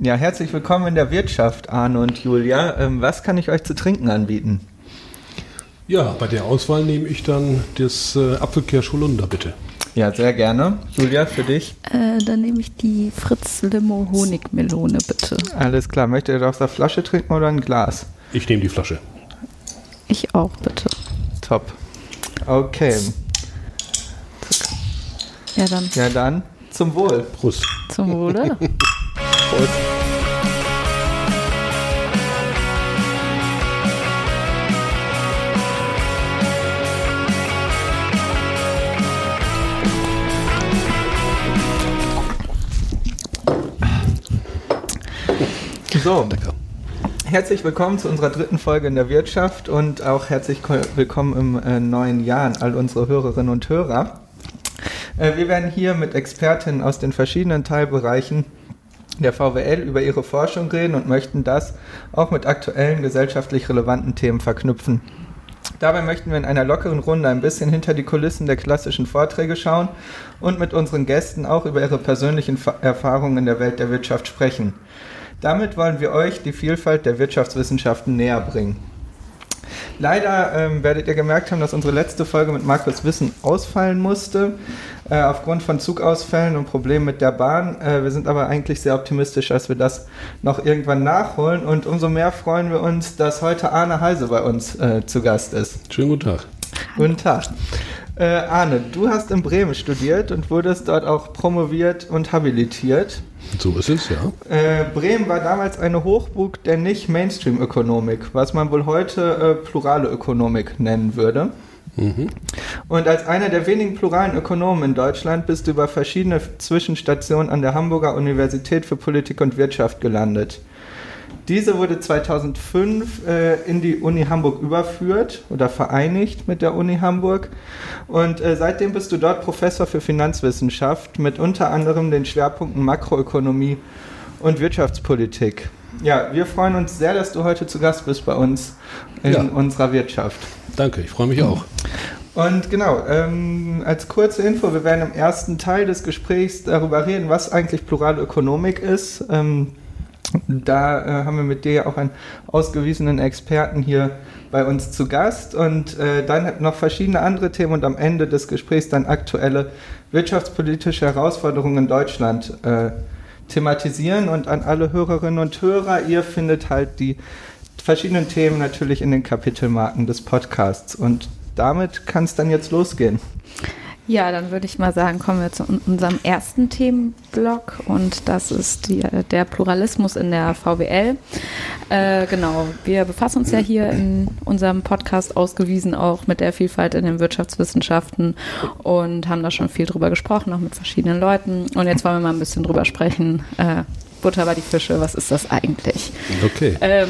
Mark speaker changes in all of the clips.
Speaker 1: Ja, herzlich willkommen in der Wirtschaft, Arne und Julia. Ähm, was kann ich euch zu trinken anbieten?
Speaker 2: Ja, bei der Auswahl nehme ich dann das äh, Apfelkirsch Holunder, bitte.
Speaker 1: Ja, sehr gerne. Julia, für dich?
Speaker 3: Äh, dann nehme ich die Fritz Limo Honigmelone, bitte.
Speaker 1: Alles klar. Möchtet ihr aus der Flasche trinken oder ein Glas?
Speaker 2: Ich nehme die Flasche.
Speaker 3: Ich auch, bitte.
Speaker 1: Top. Okay.
Speaker 3: Ja, dann.
Speaker 1: Ja, dann zum Wohl.
Speaker 2: Prost.
Speaker 3: Zum Wohle.
Speaker 1: Prost. So, herzlich willkommen zu unserer dritten Folge in der Wirtschaft und auch herzlich willkommen im äh, neuen Jahr an all unsere Hörerinnen und Hörer. Äh, wir werden hier mit Expertinnen aus den verschiedenen Teilbereichen der VWL über ihre Forschung reden und möchten das auch mit aktuellen gesellschaftlich relevanten Themen verknüpfen. Dabei möchten wir in einer lockeren Runde ein bisschen hinter die Kulissen der klassischen Vorträge schauen und mit unseren Gästen auch über ihre persönlichen Erfahrungen in der Welt der Wirtschaft sprechen. Damit wollen wir euch die Vielfalt der Wirtschaftswissenschaften näher bringen. Leider ähm, werdet ihr gemerkt haben, dass unsere letzte Folge mit Markus Wissen ausfallen musste, äh, aufgrund von Zugausfällen und Problemen mit der Bahn. Äh, wir sind aber eigentlich sehr optimistisch, dass wir das noch irgendwann nachholen. Und umso mehr freuen wir uns, dass heute Arne Heise bei uns äh, zu Gast ist.
Speaker 2: Schönen guten Tag.
Speaker 1: Guten Tag. Äh, Arne, du hast in Bremen studiert und wurdest dort auch promoviert und habilitiert.
Speaker 2: So ist es, ja.
Speaker 1: Äh, Bremen war damals eine Hochburg der Nicht-Mainstream-Ökonomik, was man wohl heute äh, plurale Ökonomik nennen würde. Mhm. Und als einer der wenigen pluralen Ökonomen in Deutschland bist du über verschiedene Zwischenstationen an der Hamburger Universität für Politik und Wirtschaft gelandet. Diese wurde 2005 äh, in die Uni Hamburg überführt oder vereinigt mit der Uni Hamburg. Und äh, seitdem bist du dort Professor für Finanzwissenschaft mit unter anderem den Schwerpunkten Makroökonomie und Wirtschaftspolitik. Ja, wir freuen uns sehr, dass du heute zu Gast bist bei uns in ja. unserer Wirtschaft.
Speaker 2: Danke, ich freue mich auch.
Speaker 1: Und genau, ähm, als kurze Info, wir werden im ersten Teil des Gesprächs darüber reden, was eigentlich plurale Ökonomik ist. Ähm, da äh, haben wir mit dir auch einen ausgewiesenen Experten hier bei uns zu Gast. Und äh, dann noch verschiedene andere Themen und am Ende des Gesprächs dann aktuelle wirtschaftspolitische Herausforderungen in Deutschland äh, thematisieren. Und an alle Hörerinnen und Hörer, ihr findet halt die verschiedenen Themen natürlich in den Kapitelmarken des Podcasts. Und damit kann es dann jetzt losgehen.
Speaker 3: Ja, dann würde ich mal sagen, kommen wir zu unserem ersten Themenblock und das ist die, der Pluralismus in der VWL. Äh, genau, wir befassen uns ja hier in unserem Podcast ausgewiesen auch mit der Vielfalt in den Wirtschaftswissenschaften und haben da schon viel drüber gesprochen, auch mit verschiedenen Leuten. Und jetzt wollen wir mal ein bisschen drüber sprechen. Äh, Butter bei die Fische, was ist das eigentlich?
Speaker 2: Okay.
Speaker 3: Ähm,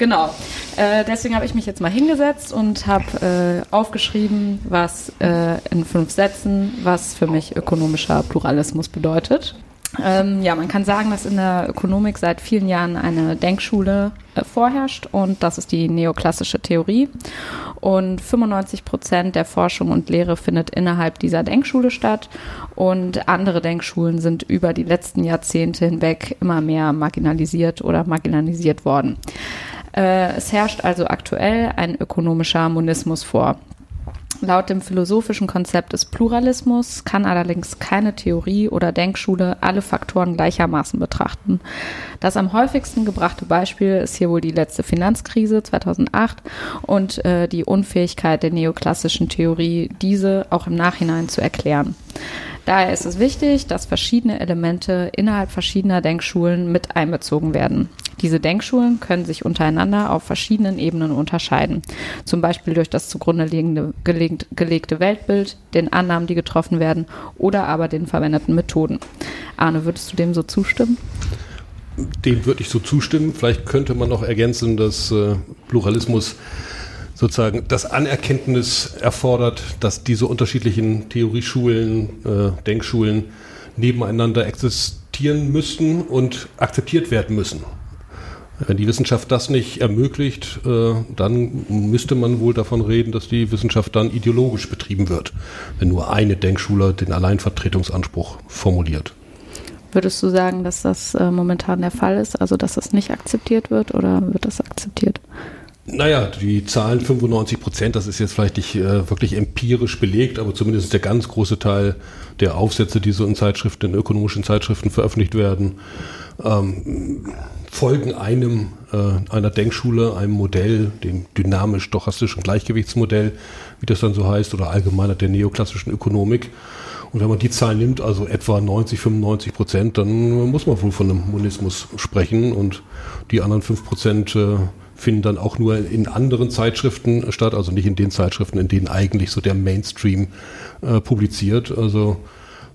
Speaker 3: Genau. Äh, deswegen habe ich mich jetzt mal hingesetzt und habe äh, aufgeschrieben, was äh, in fünf Sätzen, was für mich ökonomischer Pluralismus bedeutet. Ähm, ja, man kann sagen, dass in der Ökonomik seit vielen Jahren eine Denkschule äh, vorherrscht und das ist die neoklassische Theorie. Und 95 Prozent der Forschung und Lehre findet innerhalb dieser Denkschule statt und andere Denkschulen sind über die letzten Jahrzehnte hinweg immer mehr marginalisiert oder marginalisiert worden. Äh, es herrscht also aktuell ein ökonomischer Monismus vor. Laut dem philosophischen Konzept des Pluralismus kann allerdings keine Theorie oder Denkschule alle Faktoren gleichermaßen betrachten. Das am häufigsten gebrachte Beispiel ist hier wohl die letzte Finanzkrise 2008 und äh, die Unfähigkeit der neoklassischen Theorie, diese auch im Nachhinein zu erklären. Daher ist es wichtig, dass verschiedene Elemente innerhalb verschiedener Denkschulen mit einbezogen werden. Diese Denkschulen können sich untereinander auf verschiedenen Ebenen unterscheiden. Zum Beispiel durch das zugrunde liegende, gelegt, gelegte Weltbild, den Annahmen, die getroffen werden oder aber den verwendeten Methoden. Arne, würdest du dem so zustimmen?
Speaker 2: Dem würde ich so zustimmen. Vielleicht könnte man noch ergänzen, dass äh, Pluralismus sozusagen das Anerkenntnis erfordert, dass diese unterschiedlichen Theorieschulen, äh, Denkschulen nebeneinander existieren müssen und akzeptiert werden müssen. Wenn die Wissenschaft das nicht ermöglicht, äh, dann müsste man wohl davon reden, dass die Wissenschaft dann ideologisch betrieben wird, wenn nur eine Denkschule den Alleinvertretungsanspruch formuliert.
Speaker 3: Würdest du sagen, dass das äh, momentan der Fall ist, also dass das nicht akzeptiert wird oder wird das akzeptiert?
Speaker 2: Naja, die Zahlen 95 Prozent, das ist jetzt vielleicht nicht äh, wirklich empirisch belegt, aber zumindest der ganz große Teil der Aufsätze, die so in Zeitschriften, in ökonomischen Zeitschriften veröffentlicht werden, ähm, folgen einem, äh, einer Denkschule, einem Modell, dem dynamisch-stochastischen Gleichgewichtsmodell, wie das dann so heißt, oder allgemeiner der neoklassischen Ökonomik. Und wenn man die Zahl nimmt, also etwa 90, 95 Prozent, dann muss man wohl von einem Monismus sprechen und die anderen 5 Prozent äh, finden dann auch nur in anderen Zeitschriften statt, also nicht in den Zeitschriften, in denen eigentlich so der Mainstream äh, publiziert. Also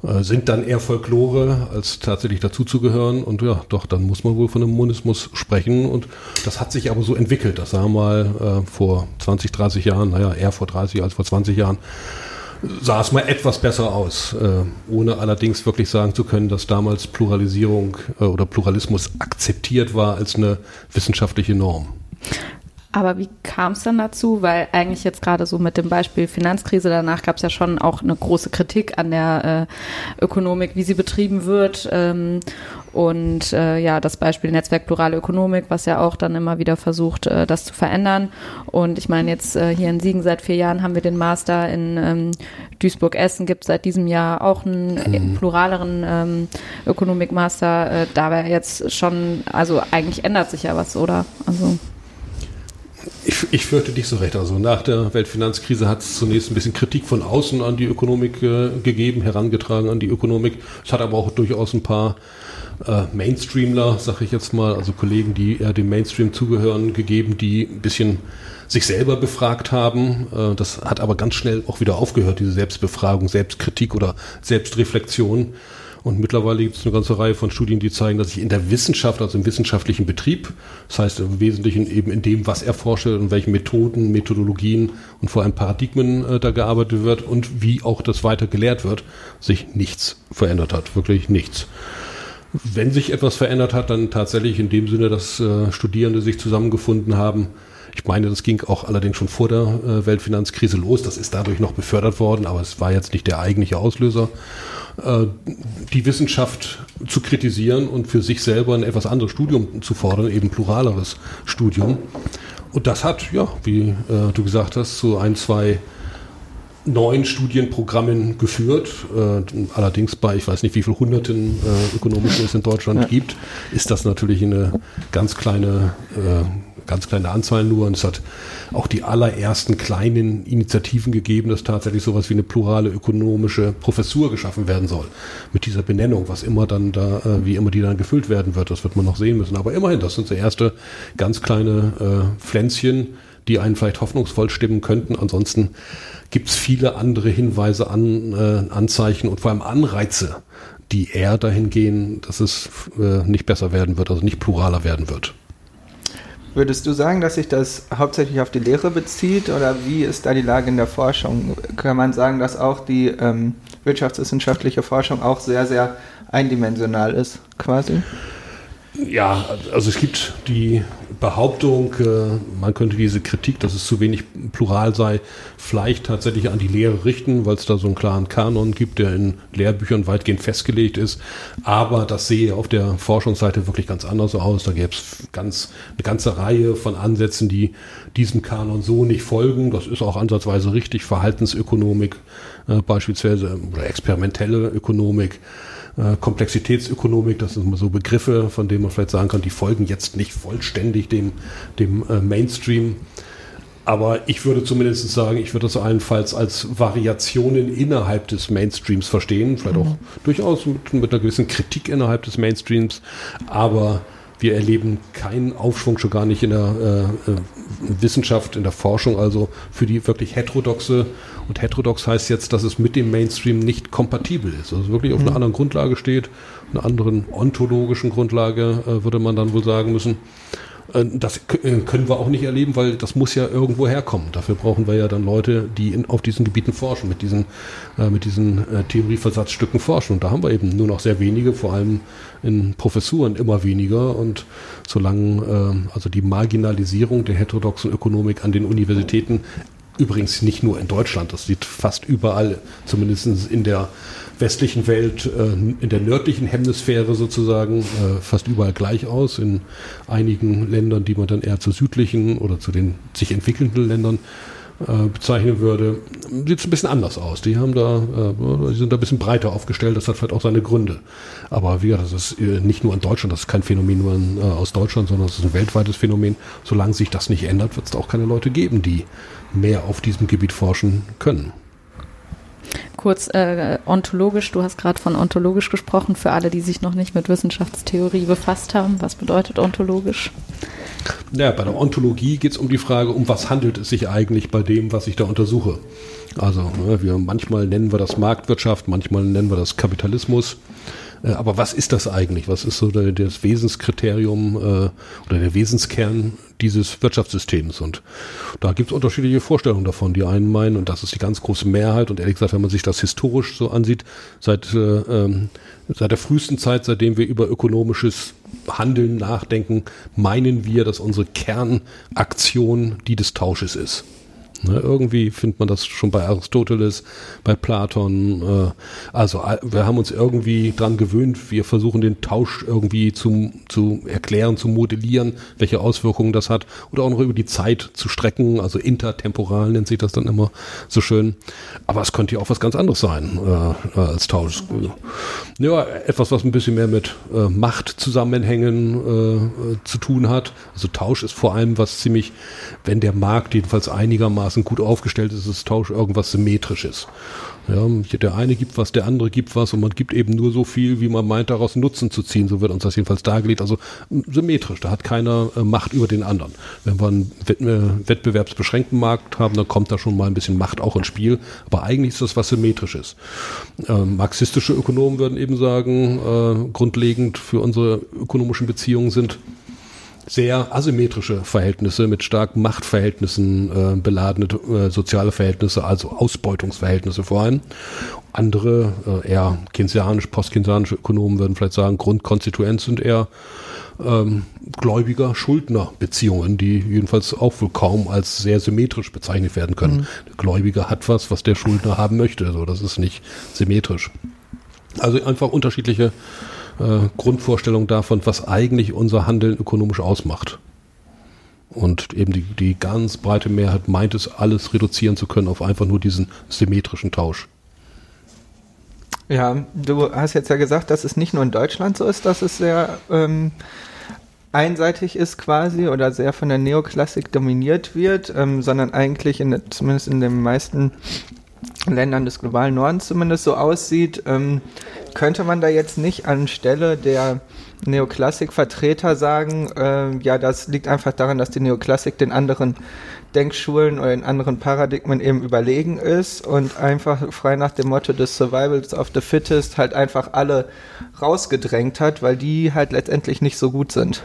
Speaker 2: äh, sind dann eher Folklore, als tatsächlich dazuzugehören. Und ja, doch, dann muss man wohl von einem Monismus sprechen. Und das hat sich aber so entwickelt. Das sah mal äh, vor 20, 30 Jahren, naja, eher vor 30 als vor 20 Jahren, sah es mal etwas besser aus, äh, ohne allerdings wirklich sagen zu können, dass damals Pluralisierung äh, oder Pluralismus akzeptiert war als eine wissenschaftliche Norm.
Speaker 3: Aber wie kam es dann dazu? Weil eigentlich jetzt gerade so mit dem Beispiel Finanzkrise danach gab es ja schon auch eine große Kritik an der äh, Ökonomik, wie sie betrieben wird. Ähm, und äh, ja, das Beispiel Netzwerk Plurale Ökonomik, was ja auch dann immer wieder versucht, äh, das zu verändern. Und ich meine, jetzt äh, hier in Siegen seit vier Jahren haben wir den Master in ähm, Duisburg-Essen, gibt seit diesem Jahr auch einen mhm. pluraleren ähm, Ökonomik-Master. Äh, da wäre jetzt schon, also eigentlich ändert sich ja was, oder? Also.
Speaker 2: Ich, ich fürchte nicht so recht. Also nach der Weltfinanzkrise hat es zunächst ein bisschen Kritik von außen an die Ökonomik äh, gegeben, herangetragen an die Ökonomik. Es hat aber auch durchaus ein paar äh, Mainstreamler, sag ich jetzt mal, also Kollegen, die eher dem Mainstream zugehören, gegeben, die ein bisschen sich selber befragt haben. Äh, das hat aber ganz schnell auch wieder aufgehört, diese Selbstbefragung, Selbstkritik oder Selbstreflexion. Und mittlerweile gibt es eine ganze Reihe von Studien, die zeigen, dass sich in der Wissenschaft, also im wissenschaftlichen Betrieb, das heißt im Wesentlichen eben in dem, was erforscht und welchen Methoden, Methodologien und vor allem Paradigmen äh, da gearbeitet wird und wie auch das weiter gelehrt wird, sich nichts verändert hat. Wirklich nichts. Wenn sich etwas verändert hat, dann tatsächlich in dem Sinne, dass äh, Studierende sich zusammengefunden haben, ich meine, das ging auch allerdings schon vor der äh, Weltfinanzkrise los. Das ist dadurch noch befördert worden, aber es war jetzt nicht der eigentliche Auslöser. Äh, die Wissenschaft zu kritisieren und für sich selber ein etwas anderes Studium zu fordern, eben pluraleres Studium. Und das hat, ja, wie äh, du gesagt hast, zu ein, zwei neuen Studienprogrammen geführt. Äh, allerdings bei, ich weiß nicht, wie viele Hunderten äh, Ökonomischen es in Deutschland ja. gibt, ist das natürlich eine ganz kleine äh, ganz kleine Anzahl nur. Und es hat auch die allerersten kleinen Initiativen gegeben, dass tatsächlich sowas wie eine plurale ökonomische Professur geschaffen werden soll. Mit dieser Benennung, was immer dann da, äh, wie immer die dann gefüllt werden wird, das wird man noch sehen müssen. Aber immerhin, das sind so erste ganz kleine äh, Pflänzchen, die einen vielleicht hoffnungsvoll stimmen könnten. Ansonsten gibt es viele andere Hinweise an, äh, Anzeichen und vor allem Anreize, die eher dahin gehen, dass es äh, nicht besser werden wird, also nicht pluraler werden wird.
Speaker 1: Würdest du sagen, dass sich das hauptsächlich auf die Lehre bezieht oder wie ist da die Lage in der Forschung? Kann man sagen, dass auch die ähm, wirtschaftswissenschaftliche Forschung auch sehr, sehr eindimensional ist, quasi?
Speaker 2: Ja, also es gibt die Behauptung, äh, man könnte diese Kritik, dass es zu wenig plural sei, vielleicht tatsächlich an die Lehre richten, weil es da so einen klaren Kanon gibt, der in Lehrbüchern weitgehend festgelegt ist. Aber das sehe auf der Forschungsseite wirklich ganz anders aus. Da gäbe es ganz, eine ganze Reihe von Ansätzen, die diesem Kanon so nicht folgen. Das ist auch ansatzweise richtig. Verhaltensökonomik äh, beispielsweise oder experimentelle Ökonomik. Äh, Komplexitätsökonomik, das sind so Begriffe, von denen man vielleicht sagen kann, die folgen jetzt nicht vollständig dem, dem äh, Mainstream. Aber ich würde zumindest sagen, ich würde das allenfalls als Variationen innerhalb des Mainstreams verstehen, vielleicht auch mhm. durchaus mit, mit, einer gewissen Kritik innerhalb des Mainstreams, aber wir erleben keinen Aufschwung, schon gar nicht in der äh, äh, Wissenschaft, in der Forschung, also für die wirklich heterodoxe. Und heterodox heißt jetzt, dass es mit dem Mainstream nicht kompatibel ist. Also wirklich auf mhm. einer anderen Grundlage steht, einer anderen ontologischen Grundlage, äh, würde man dann wohl sagen müssen. Äh, das äh, können wir auch nicht erleben, weil das muss ja irgendwo herkommen. Dafür brauchen wir ja dann Leute, die in, auf diesen Gebieten forschen, mit diesen, äh, mit diesen äh, Theorieversatzstücken forschen. Und da haben wir eben nur noch sehr wenige, vor allem in Professuren immer weniger. Und solange äh, also die Marginalisierung der heterodoxen Ökonomik an den Universitäten Übrigens nicht nur in Deutschland, das sieht fast überall, zumindest in der westlichen Welt äh, in der nördlichen Hemisphäre sozusagen äh, fast überall gleich aus. In einigen Ländern, die man dann eher zu südlichen oder zu den sich entwickelnden Ländern äh, bezeichnen würde, sieht es ein bisschen anders aus. Die haben da, die sind da ein bisschen breiter aufgestellt, das hat vielleicht auch seine Gründe. Aber wie gesagt, das ist nicht nur in Deutschland, das ist kein Phänomen nur aus Deutschland, sondern es ist ein weltweites Phänomen. Solange sich das nicht ändert, wird es auch keine Leute geben, die mehr auf diesem Gebiet forschen können
Speaker 3: kurz äh, ontologisch, du hast gerade von ontologisch gesprochen, für alle, die sich noch nicht mit Wissenschaftstheorie befasst haben. Was bedeutet ontologisch?
Speaker 2: Ja, bei der Ontologie geht es um die Frage, um was handelt es sich eigentlich bei dem, was ich da untersuche. Also ne, wir, manchmal nennen wir das Marktwirtschaft, manchmal nennen wir das Kapitalismus. Äh, aber was ist das eigentlich? Was ist so das Wesenskriterium äh, oder der Wesenskern dieses Wirtschaftssystems? Und da gibt es unterschiedliche Vorstellungen davon. Die einen meinen, und das ist die ganz große Mehrheit, und ehrlich gesagt, wenn man sich das historisch so ansieht, seit, äh, ähm, seit der frühesten Zeit, seitdem wir über ökonomisches Handeln nachdenken, meinen wir, dass unsere Kernaktion die des Tausches ist. Ne, irgendwie findet man das schon bei Aristoteles, bei Platon. Äh, also wir haben uns irgendwie dran gewöhnt, wir versuchen den Tausch irgendwie zu, zu erklären, zu modellieren, welche Auswirkungen das hat oder auch noch über die Zeit zu strecken, also intertemporal nennt sich das dann immer so schön. Aber es könnte ja auch was ganz anderes sein äh, als Tausch. Ja, etwas, was ein bisschen mehr mit äh, Machtzusammenhängen äh, zu tun hat. Also Tausch ist vor allem was ziemlich, wenn der Markt jedenfalls einigermaßen einigermaßen gut aufgestellt ist, ist Tausch irgendwas Symmetrisches. Ja, der eine gibt was, der andere gibt was und man gibt eben nur so viel, wie man meint, daraus Nutzen zu ziehen. So wird uns das jedenfalls dargelegt. Also symmetrisch, da hat keiner äh, Macht über den anderen. Wenn wir einen äh, wettbewerbsbeschränkten Markt haben, dann kommt da schon mal ein bisschen Macht auch ins Spiel. Aber eigentlich ist das was Symmetrisches. Ähm, marxistische Ökonomen würden eben sagen, äh, grundlegend für unsere ökonomischen Beziehungen sind sehr asymmetrische Verhältnisse mit starken Machtverhältnissen äh, beladene äh, soziale Verhältnisse, also Ausbeutungsverhältnisse vor allem. Andere, äh, eher keynesianisch, postkeynesianische Ökonomen würden vielleicht sagen, Grundkonstituent sind eher ähm, Gläubiger-Schuldner-Beziehungen, die jedenfalls auch wohl kaum als sehr symmetrisch bezeichnet werden können. Mhm. Der Gläubiger hat was, was der Schuldner haben möchte. Also das ist nicht symmetrisch. Also einfach unterschiedliche äh, Grundvorstellung davon, was eigentlich unser Handeln ökonomisch ausmacht. Und eben die, die ganz breite Mehrheit meint es, alles reduzieren zu können auf einfach nur diesen symmetrischen Tausch.
Speaker 1: Ja, du hast jetzt ja gesagt, dass es nicht nur in Deutschland so ist, dass es sehr ähm, einseitig ist quasi oder sehr von der Neoklassik dominiert wird, ähm, sondern eigentlich in, zumindest in den meisten Ländern des globalen Nordens zumindest so aussieht. Ähm, könnte man da jetzt nicht anstelle der Neoklassik-Vertreter sagen, äh, ja, das liegt einfach daran, dass die Neoklassik den anderen Denkschulen oder den anderen Paradigmen eben überlegen ist und einfach frei nach dem Motto des Survivals of the Fittest halt einfach alle rausgedrängt hat, weil die halt letztendlich nicht so gut sind.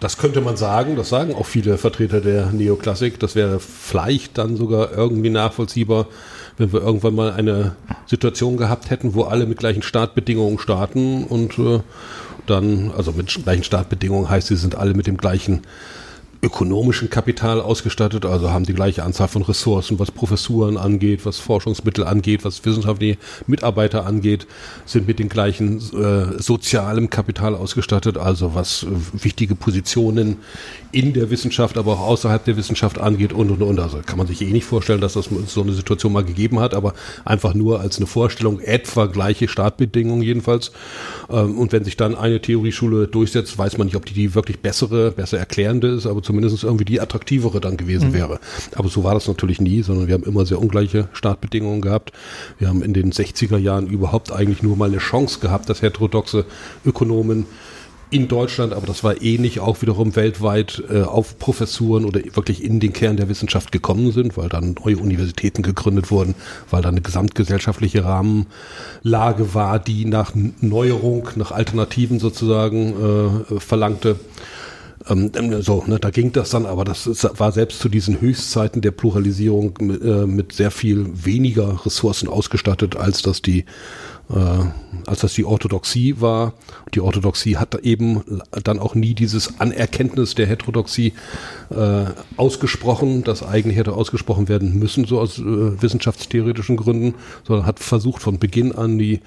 Speaker 2: Das könnte man sagen, das sagen auch viele Vertreter der Neoklassik. Das wäre vielleicht dann sogar irgendwie nachvollziehbar, wenn wir irgendwann mal eine Situation gehabt hätten, wo alle mit gleichen Startbedingungen starten und äh, dann, also mit gleichen Startbedingungen heißt, sie sind alle mit dem gleichen ökonomischen Kapital ausgestattet, also haben die gleiche Anzahl von Ressourcen, was Professuren angeht, was Forschungsmittel angeht, was wissenschaftliche Mitarbeiter angeht, sind mit dem gleichen äh, sozialem Kapital ausgestattet, also was äh, wichtige Positionen in der Wissenschaft, aber auch außerhalb der Wissenschaft angeht und und und. Also kann man sich eh nicht vorstellen, dass das so eine Situation mal gegeben hat, aber einfach nur als eine Vorstellung, etwa gleiche Startbedingungen jedenfalls. Ähm, und wenn sich dann eine Theorieschule durchsetzt, weiß man nicht, ob die die wirklich bessere, besser erklärende ist, aber zumindest irgendwie die attraktivere dann gewesen mhm. wäre. Aber so war das natürlich nie, sondern wir haben immer sehr ungleiche Startbedingungen gehabt. Wir haben in den 60er Jahren überhaupt eigentlich nur mal eine Chance gehabt, dass heterodoxe Ökonomen in Deutschland, aber das war ähnlich auch wiederum weltweit äh, auf Professuren oder wirklich in den Kern der Wissenschaft gekommen sind, weil dann neue Universitäten gegründet wurden, weil dann eine gesamtgesellschaftliche Rahmenlage war, die nach Neuerung, nach Alternativen sozusagen äh, verlangte. Ähm, so, ne, da ging das dann, aber das ist, war selbst zu diesen Höchstzeiten der Pluralisierung mit, äh, mit sehr viel weniger Ressourcen ausgestattet, als das die äh, als das die Orthodoxie war. Die Orthodoxie hat eben dann auch nie dieses Anerkenntnis der Heterodoxie äh, ausgesprochen, das eigentlich hätte ausgesprochen werden müssen, so aus äh, wissenschaftstheoretischen Gründen, sondern hat versucht von Beginn an die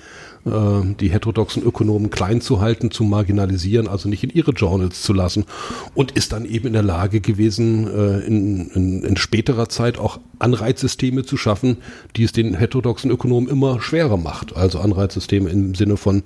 Speaker 2: die heterodoxen Ökonomen klein zu halten, zu marginalisieren, also nicht in ihre Journals zu lassen. Und ist dann eben in der Lage gewesen, äh, in, in, in späterer Zeit auch Anreizsysteme zu schaffen, die es den heterodoxen Ökonomen immer schwerer macht. Also Anreizsysteme im Sinne von,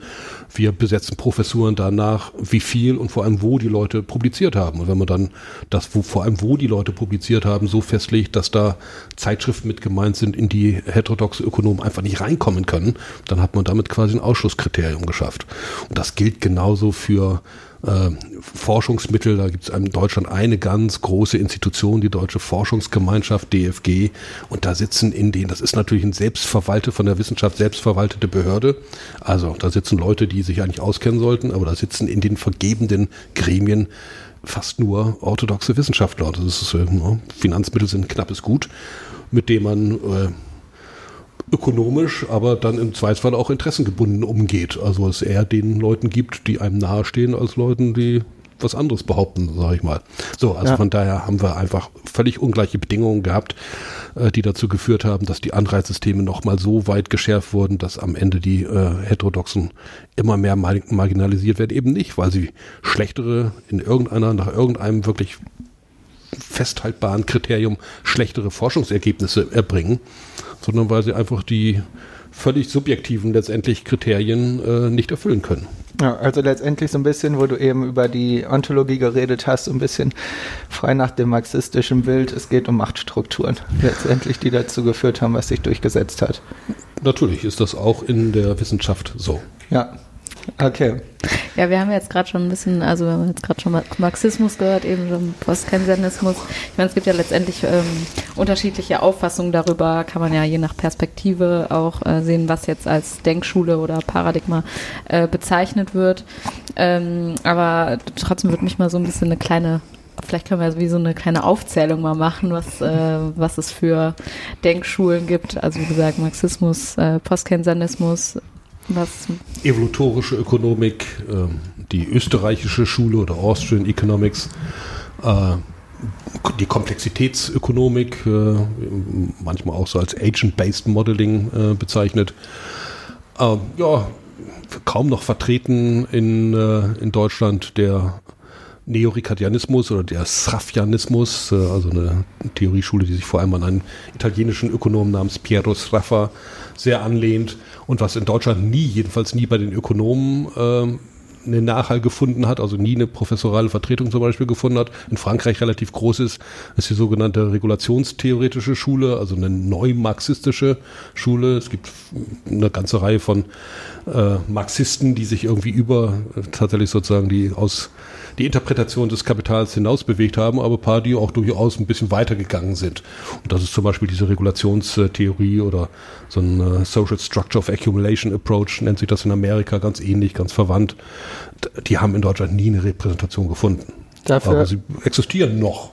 Speaker 2: wir besetzen Professuren danach, wie viel und vor allem wo die Leute publiziert haben. Und wenn man dann das, wo, vor allem wo die Leute publiziert haben, so festlegt, dass da Zeitschriften mit gemeint sind, in die heterodoxe Ökonomen einfach nicht reinkommen können, dann hat man damit quasi ein Ausschlusskriterium geschafft. Und das gilt genauso für äh, Forschungsmittel. Da gibt es in Deutschland eine ganz große Institution, die Deutsche Forschungsgemeinschaft, DFG. Und da sitzen in denen, das ist natürlich ein selbstverwaltete, von der Wissenschaft selbstverwaltete Behörde. Also da sitzen Leute, die sich eigentlich auskennen sollten, aber da sitzen in den vergebenden Gremien fast nur orthodoxe Wissenschaftler. Das ist, äh, Finanzmittel sind knappes Gut, mit dem man äh, ökonomisch, aber dann im Zweifelsfall auch interessengebunden umgeht. Also es eher den Leuten gibt, die einem nahestehen, als Leuten, die was anderes behaupten, sage ich mal. So, also ja. von daher haben wir einfach völlig ungleiche Bedingungen gehabt, äh, die dazu geführt haben, dass die Anreizsysteme nochmal so weit geschärft wurden, dass am Ende die äh, Heterodoxen immer mehr mar marginalisiert werden. Eben nicht, weil sie schlechtere in irgendeiner, nach irgendeinem wirklich festhaltbaren Kriterium schlechtere Forschungsergebnisse erbringen, sondern weil sie einfach die völlig subjektiven letztendlich Kriterien äh, nicht erfüllen können.
Speaker 1: Ja, also letztendlich so ein bisschen, wo du eben über die Ontologie geredet hast, so ein bisschen frei nach dem marxistischen Bild, es geht um Machtstrukturen, letztendlich, die dazu geführt haben, was sich durchgesetzt hat.
Speaker 2: Natürlich ist das auch in der Wissenschaft so.
Speaker 1: Ja, Okay.
Speaker 3: Ja, wir haben jetzt gerade schon ein bisschen, also wir haben jetzt gerade schon Marxismus gehört, eben schon Postkensianismus. Ich meine, es gibt ja letztendlich ähm, unterschiedliche Auffassungen darüber, kann man ja je nach Perspektive auch äh, sehen, was jetzt als Denkschule oder Paradigma äh, bezeichnet wird. Ähm, aber trotzdem würde mich mal so ein bisschen eine kleine Vielleicht können wir wie so eine kleine Aufzählung mal machen, was, äh, was es für Denkschulen gibt. Also wie gesagt, Marxismus, äh, Postkensianismus,
Speaker 2: was? Evolutorische Ökonomik, äh, die österreichische Schule oder Austrian Economics, äh, die Komplexitätsökonomik, äh, manchmal auch so als Agent-Based Modeling äh, bezeichnet. Ähm, ja, kaum noch vertreten in, äh, in Deutschland der Neoricardianismus oder der Sraffianismus, äh, also eine Theorieschule, die sich vor allem an einen italienischen Ökonomen namens Piero Sraffa sehr anlehnt und was in Deutschland nie, jedenfalls nie bei den Ökonomen äh, eine Nachhall gefunden hat, also nie eine professorale Vertretung zum Beispiel gefunden hat, in Frankreich relativ groß ist, ist die sogenannte regulationstheoretische Schule, also eine neu-marxistische Schule. Es gibt eine ganze Reihe von äh, Marxisten, die sich irgendwie über tatsächlich sozusagen die aus die Interpretation des Kapitals hinaus bewegt haben, aber ein paar, die auch durchaus ein bisschen weitergegangen sind. Und das ist zum Beispiel diese Regulationstheorie oder so ein äh, Social Structure of Accumulation Approach, nennt sich das in Amerika ganz ähnlich, ganz verwandt. Die haben in Deutschland nie eine Repräsentation gefunden. Dafür aber sie existieren noch,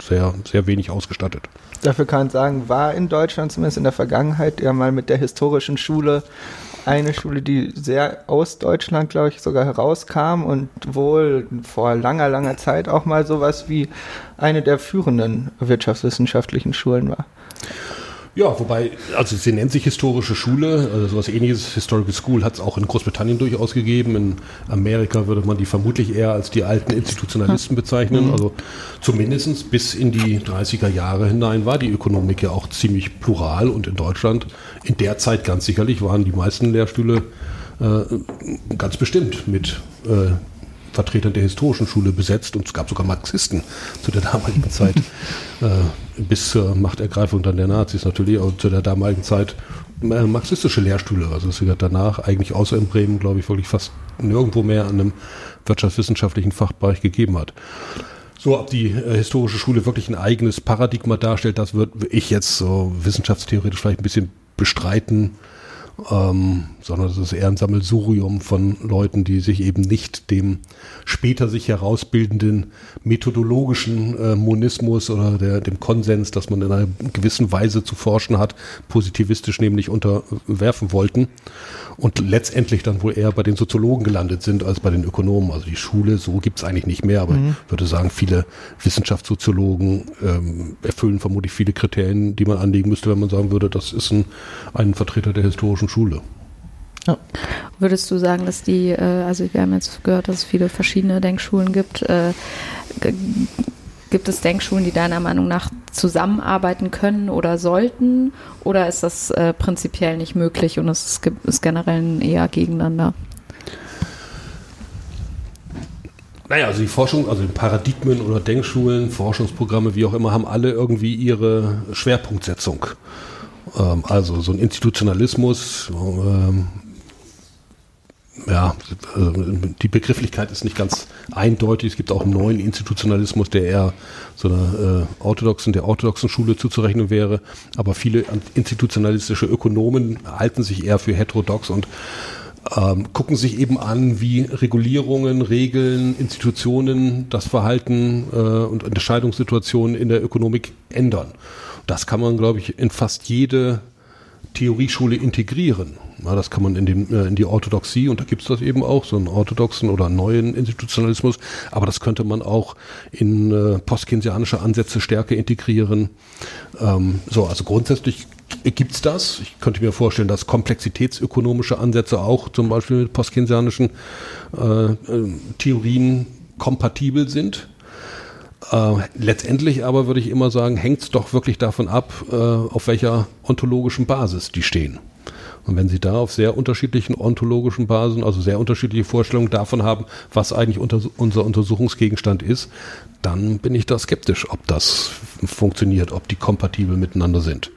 Speaker 2: sehr, sehr wenig ausgestattet.
Speaker 1: Dafür kann man sagen, war in Deutschland zumindest in der Vergangenheit ja mal mit der historischen Schule eine Schule, die sehr aus Deutschland, glaube ich, sogar herauskam und wohl vor langer, langer Zeit auch mal sowas wie eine der führenden wirtschaftswissenschaftlichen Schulen war.
Speaker 2: Ja, wobei, also sie nennt sich historische Schule, also sowas ähnliches, Historical School hat es auch in Großbritannien durchaus gegeben. In Amerika würde man die vermutlich eher als die alten Institutionalisten bezeichnen. Mhm. Also zumindest bis in die 30er Jahre hinein war die Ökonomik ja auch ziemlich plural und in Deutschland in der Zeit ganz sicherlich waren die meisten Lehrstühle äh, ganz bestimmt mit äh, Vertretern der historischen Schule besetzt und es gab sogar Marxisten zu der damaligen Zeit, äh, bis zur Machtergreifung dann der Nazis natürlich, und zu der damaligen Zeit äh, marxistische Lehrstühle. Also es wird danach eigentlich außer in Bremen, glaube ich, wirklich fast nirgendwo mehr an einem wirtschaftswissenschaftlichen Fachbereich gegeben hat. So, ob die äh, historische Schule wirklich ein eigenes Paradigma darstellt, das würde ich jetzt so wissenschaftstheoretisch vielleicht ein bisschen bestreiten. ähm, sondern es ist eher ein Sammelsurium von Leuten, die sich eben nicht dem später sich herausbildenden methodologischen äh, Monismus oder der, dem Konsens, dass man in einer gewissen Weise zu forschen hat, positivistisch nämlich unterwerfen wollten und letztendlich dann wohl eher bei den Soziologen gelandet sind als bei den Ökonomen. Also die Schule, so gibt es eigentlich nicht mehr, aber mhm. ich würde sagen, viele Wissenschaftssoziologen ähm, erfüllen vermutlich viele Kriterien, die man anlegen müsste, wenn man sagen würde, das ist ein, ein Vertreter der historischen Schule.
Speaker 3: Ja. Würdest du sagen, dass die, äh, also wir haben jetzt gehört, dass es viele verschiedene Denkschulen gibt, äh, Gibt es Denkschulen, die deiner Meinung nach zusammenarbeiten können oder sollten? Oder ist das äh, prinzipiell nicht möglich und es ist, generell eher gegeneinander?
Speaker 2: Naja, also die Forschung, also die Paradigmen oder Denkschulen, Forschungsprogramme, wie auch immer, haben alle irgendwie ihre Schwerpunktsetzung. Ähm, also so ein Institutionalismus, ähm, ja, also die Begrifflichkeit ist nicht ganz eindeutig. Es gibt auch einen neuen Institutionalismus, der eher so einer äh, orthodoxen, der orthodoxen Schule zuzurechnen wäre. Aber viele institutionalistische Ökonomen halten sich eher für heterodox und ähm, gucken sich eben an, wie Regulierungen, Regeln, Institutionen das Verhalten äh, und Entscheidungssituationen in der Ökonomik ändern. Das kann man, glaube ich, in fast jede Theorieschule integrieren. Ja, das kann man in, den, äh, in die Orthodoxie, und da gibt es das eben auch, so einen orthodoxen oder neuen Institutionalismus, aber das könnte man auch in äh, postkeynesianische Ansätze stärker integrieren. Ähm, so, also grundsätzlich gibt es das. Ich könnte mir vorstellen, dass komplexitätsökonomische Ansätze auch zum Beispiel mit postkeynesianischen äh, äh Theorien kompatibel sind. Äh, letztendlich aber würde ich immer sagen, hängt es doch wirklich davon ab, äh, auf welcher ontologischen Basis die stehen. Und wenn Sie da auf sehr unterschiedlichen ontologischen Basen, also sehr unterschiedliche Vorstellungen davon haben, was eigentlich unter, unser Untersuchungsgegenstand ist, dann bin ich da skeptisch, ob das funktioniert, ob die kompatibel miteinander sind.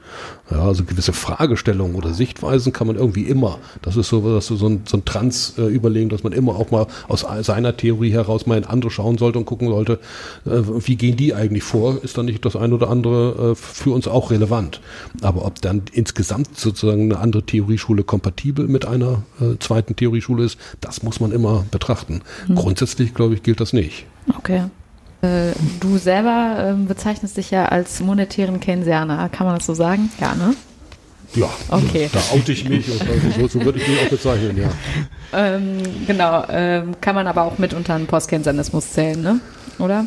Speaker 2: Ja, also gewisse Fragestellungen oder Sichtweisen kann man irgendwie immer. Das ist so, dass so ein, so ein Trans-Überlegen, dass man immer auch mal aus seiner Theorie heraus mal in andere schauen sollte und gucken sollte, äh, wie gehen die eigentlich vor? Ist dann nicht das eine oder andere äh, für uns auch relevant? Aber ob dann insgesamt sozusagen eine andere Theorieschule kompatibel mit einer äh, zweiten Theorieschule ist, das muss man immer betrachten. Hm. Grundsätzlich, glaube ich, gilt das nicht.
Speaker 3: Okay. Äh, du selber äh, bezeichnest dich ja als monetären Keynesianer, kann man das so sagen? Ja, ne?
Speaker 2: Ja, okay. da oute ich mich und so, so würde ich mich auch bezeichnen, ja.
Speaker 3: Ähm, genau, ähm, kann man aber auch mit unter den Postkeynesianismus zählen, ne? oder?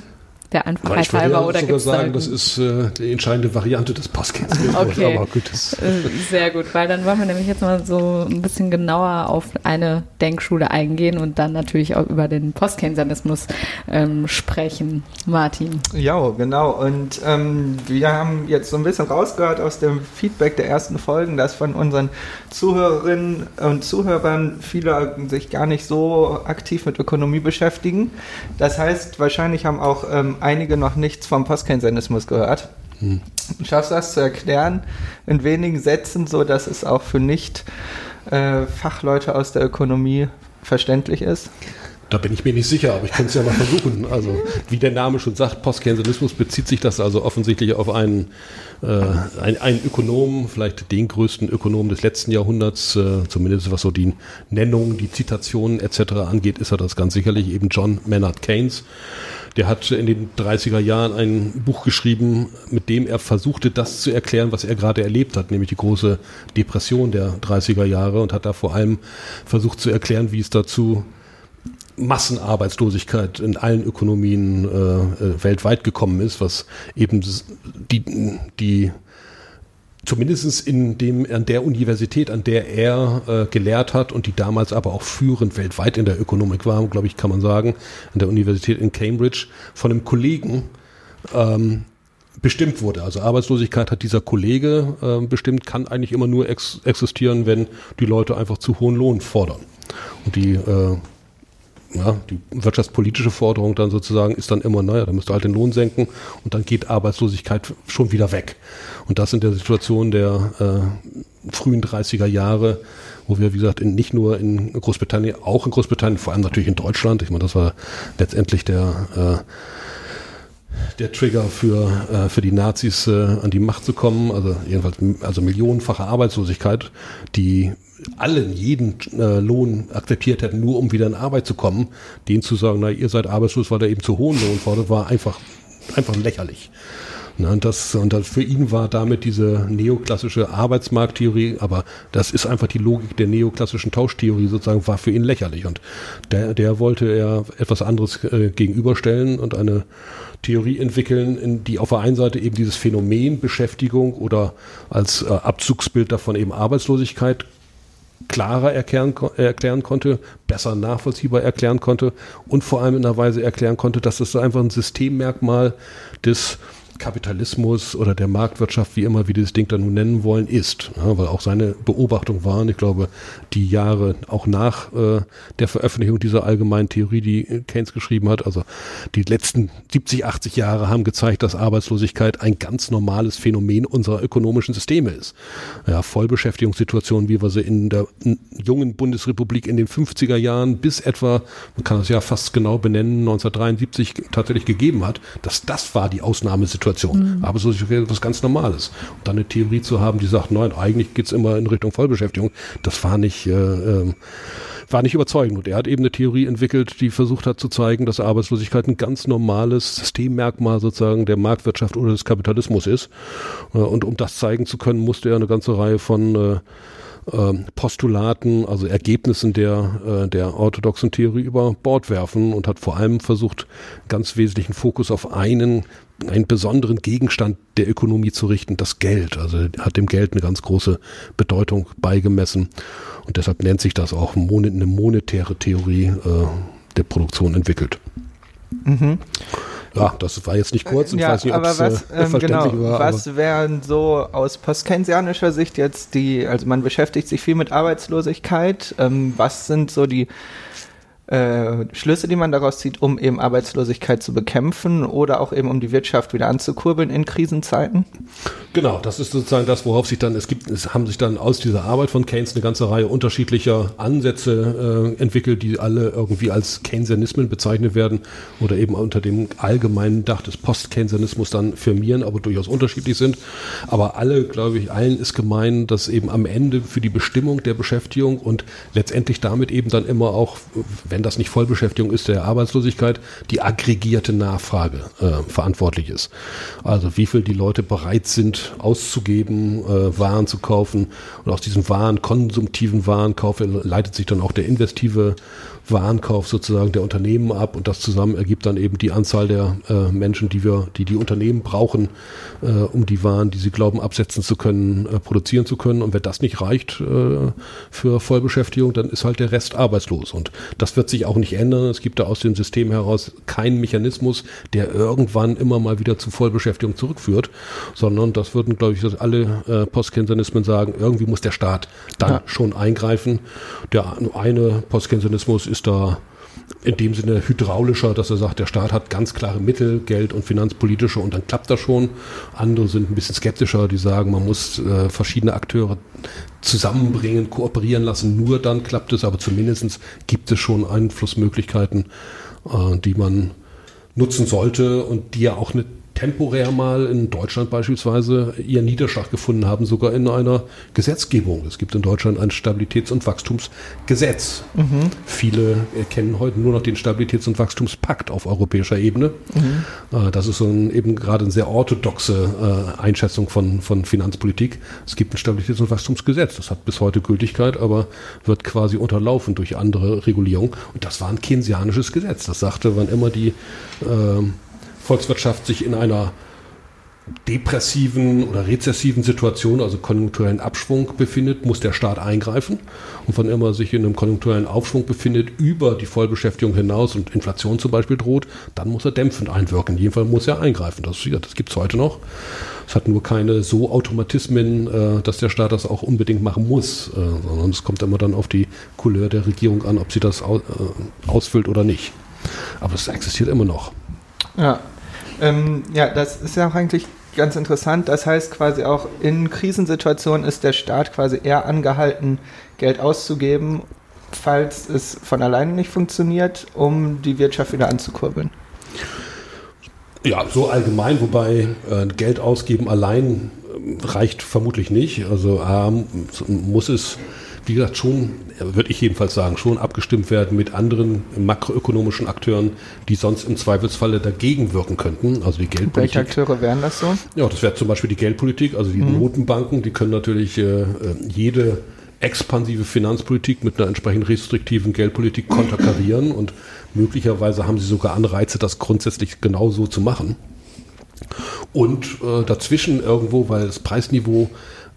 Speaker 3: Der Einfachheit
Speaker 2: ich halber ja oder es sagen, das ist äh, die entscheidende Variante des Postkins.
Speaker 3: okay. Aber gut, äh, Sehr gut, weil dann wollen wir nämlich jetzt mal so ein bisschen genauer auf eine Denkschule eingehen und dann natürlich auch über den Postkeynesianismus ähm, sprechen. Martin.
Speaker 1: Ja, genau. Und ähm, wir haben jetzt so ein bisschen rausgehört aus dem Feedback der ersten Folgen, dass von unseren Zuhörerinnen und Zuhörern viele sich gar nicht so aktiv mit Ökonomie beschäftigen. Das heißt, wahrscheinlich haben auch ähm, einige noch nichts vom Postkeynesianismus gehört. Hm. Schaffst du das zu erklären in wenigen Sätzen, so dass es auch für nicht äh, Fachleute aus der Ökonomie verständlich ist?
Speaker 2: Da bin ich mir nicht sicher, aber ich kann es ja mal versuchen. Also, wie der Name schon sagt, Postkeynesianismus bezieht sich das also offensichtlich auf einen, äh, einen, einen Ökonomen, vielleicht den größten Ökonomen des letzten Jahrhunderts, äh, zumindest was so die Nennung, die Zitationen etc. angeht, ist er das ganz sicherlich eben John Maynard Keynes. Der hat in den 30er Jahren ein Buch geschrieben, mit dem er versuchte, das zu erklären, was er gerade erlebt hat, nämlich die große Depression der 30er Jahre und hat da vor allem versucht zu erklären, wie es dazu Massenarbeitslosigkeit in allen Ökonomien äh, äh weltweit gekommen ist, was eben die, die zumindest in dem, an der Universität, an der er äh, gelehrt hat und die damals aber auch führend weltweit in der Ökonomik war, glaube ich, kann man sagen, an der Universität in Cambridge, von einem Kollegen ähm, bestimmt wurde. Also Arbeitslosigkeit hat dieser Kollege äh, bestimmt, kann eigentlich immer nur ex existieren, wenn die Leute einfach zu hohen Lohn fordern. Und die äh, ja, die wirtschaftspolitische Forderung dann sozusagen ist dann immer, naja, da müsst ihr halt den Lohn senken und dann geht Arbeitslosigkeit schon wieder weg. Und das in der Situation der äh, frühen 30er Jahre, wo wir, wie gesagt, in, nicht nur in Großbritannien, auch in Großbritannien, vor allem natürlich in Deutschland, ich meine, das war letztendlich der, der Trigger für, äh, für die Nazis äh, an die Macht zu kommen, also jedenfalls also millionenfache Arbeitslosigkeit, die allen jeden äh, Lohn akzeptiert hätten, nur um wieder in Arbeit zu kommen, denen zu sagen, na, ihr seid arbeitslos, weil er eben zu hohen Lohn fordert, war einfach, einfach lächerlich. Na, und, das, und das für ihn war damit diese neoklassische Arbeitsmarkttheorie, aber das ist einfach die Logik der neoklassischen Tauschtheorie sozusagen, war für ihn lächerlich. Und der, der wollte er etwas anderes äh, gegenüberstellen und eine Theorie entwickeln, in die auf der einen Seite eben dieses Phänomen Beschäftigung oder als äh, Abzugsbild davon eben Arbeitslosigkeit klarer erklären, erklären konnte, besser nachvollziehbar erklären konnte und vor allem in einer Weise erklären konnte, dass das einfach ein Systemmerkmal des Kapitalismus oder der Marktwirtschaft, wie immer wir dieses Ding da nun nennen wollen, ist. Ja, weil auch seine Beobachtung waren, ich glaube, die Jahre auch nach äh, der Veröffentlichung dieser allgemeinen Theorie, die Keynes geschrieben hat, also die letzten 70, 80 Jahre haben gezeigt, dass Arbeitslosigkeit ein ganz normales Phänomen unserer ökonomischen Systeme ist. Ja, Vollbeschäftigungssituationen, wie wir sie in der jungen Bundesrepublik in den 50er Jahren bis etwa, man kann das ja fast genau benennen, 1973 tatsächlich gegeben hat, dass das war die Ausnahmesituation Situation. Mhm. Aber so ist etwas ganz Normales. Und dann eine Theorie zu haben, die sagt, nein, eigentlich geht's immer in Richtung Vollbeschäftigung, das war nicht, äh, äh, war nicht überzeugend. Und er hat eben eine Theorie entwickelt, die versucht hat zu zeigen, dass Arbeitslosigkeit ein ganz normales Systemmerkmal sozusagen der Marktwirtschaft oder des Kapitalismus ist. Äh, und um das zeigen zu können, musste er eine ganze Reihe von äh, ähm, Postulaten, also Ergebnissen der, äh, der orthodoxen Theorie über Bord werfen und hat vor allem versucht, ganz wesentlichen Fokus auf einen, einen besonderen Gegenstand der Ökonomie zu richten, das Geld. Also hat dem Geld eine ganz große Bedeutung beigemessen und deshalb nennt sich das auch eine monetäre Theorie äh, der Produktion entwickelt. Mhm. Ja, das war jetzt nicht kurz
Speaker 1: und ja, weiß nicht, ob es was, äh, ähm, genau, war. Was wären so aus postkeynesianischer Sicht jetzt die, also man beschäftigt sich viel mit Arbeitslosigkeit, ähm, was sind so die äh, Schlüsse, die man daraus zieht, um eben Arbeitslosigkeit zu bekämpfen oder auch eben um die Wirtschaft wieder anzukurbeln in Krisenzeiten?
Speaker 2: Genau, das ist sozusagen das, worauf sich dann, es gibt, es haben sich dann aus dieser Arbeit von Keynes eine ganze Reihe unterschiedlicher Ansätze äh, entwickelt, die alle irgendwie als Keynesianismen bezeichnet werden oder eben unter dem allgemeinen Dach des Post-Keynesianismus dann firmieren, aber durchaus unterschiedlich sind. Aber alle, glaube ich, allen ist gemein, dass eben am Ende für die Bestimmung der Beschäftigung und letztendlich damit eben dann immer auch, wenn das nicht Vollbeschäftigung ist, der Arbeitslosigkeit, die aggregierte Nachfrage äh, verantwortlich ist. Also wie viel die Leute bereit sind, auszugeben, äh, Waren zu kaufen. Und aus diesem Waren, konsumtiven Warenkauf leitet sich dann auch der investive Warenkauf sozusagen der Unternehmen ab und das zusammen ergibt dann eben die Anzahl der äh, Menschen, die wir, die die Unternehmen brauchen, äh, um die Waren, die sie glauben absetzen zu können, äh, produzieren zu können. Und wenn das nicht reicht äh, für Vollbeschäftigung, dann ist halt der Rest arbeitslos. Und das wird sich auch nicht ändern. Es gibt da aus dem System heraus keinen Mechanismus, der irgendwann immer mal wieder zu Vollbeschäftigung zurückführt, sondern das würden, glaube ich, alle äh, Postkensianismen sagen, irgendwie muss der Staat dann ja. schon eingreifen. Der eine Postkensianismus ist da in dem Sinne hydraulischer, dass er sagt, der Staat hat ganz klare Mittel, Geld und finanzpolitische und dann klappt das schon. Andere sind ein bisschen skeptischer, die sagen, man muss äh, verschiedene Akteure zusammenbringen, kooperieren lassen, nur dann klappt es, aber zumindest gibt es schon Einflussmöglichkeiten, äh, die man nutzen sollte und die ja auch eine temporär mal in Deutschland beispielsweise ihren Niederschlag gefunden haben, sogar in einer Gesetzgebung. Es gibt in Deutschland ein Stabilitäts- und Wachstumsgesetz. Mhm. Viele kennen heute nur noch den Stabilitäts- und Wachstumspakt auf europäischer Ebene. Mhm. Äh, das ist so ein, eben gerade eine sehr orthodoxe äh, Einschätzung von, von Finanzpolitik. Es gibt ein Stabilitäts- und Wachstumsgesetz. Das hat bis heute Gültigkeit, aber wird quasi unterlaufen durch andere Regulierungen. Und das war ein keynesianisches Gesetz. Das sagte, wann immer die äh, Volkswirtschaft sich in einer depressiven oder rezessiven Situation, also konjunkturellen Abschwung befindet, muss der Staat eingreifen. Und wenn immer sich in einem konjunkturellen Aufschwung befindet, über die Vollbeschäftigung hinaus und Inflation zum Beispiel droht, dann muss er dämpfend einwirken. In jedem Fall muss er eingreifen. Das, das gibt es heute noch. Es hat nur keine so Automatismen, äh, dass der Staat das auch unbedingt machen muss, äh, sondern es kommt immer dann auf die Couleur der Regierung an, ob sie das äh, ausfüllt oder nicht. Aber es existiert immer noch.
Speaker 1: Ja, ähm, ja, das ist ja auch eigentlich ganz interessant. Das heißt quasi auch in Krisensituationen ist der Staat quasi eher angehalten, Geld auszugeben, falls es von alleine nicht funktioniert, um die Wirtschaft wieder anzukurbeln.
Speaker 2: Ja, so allgemein, wobei äh, Geld ausgeben allein äh, reicht vermutlich nicht. Also A, muss es, wie gesagt, schon, würde ich jedenfalls sagen, schon abgestimmt werden mit anderen makroökonomischen Akteuren, die sonst im Zweifelsfalle dagegen wirken könnten. Also die Geldpolitik.
Speaker 1: Welche Akteure wären das so?
Speaker 2: Ja, das wäre zum Beispiel die Geldpolitik, also die mhm. Notenbanken, die können natürlich äh, jede expansive Finanzpolitik mit einer entsprechend restriktiven Geldpolitik konterkarieren und möglicherweise haben sie sogar Anreize, das grundsätzlich genauso zu machen. Und äh, dazwischen irgendwo, weil das Preisniveau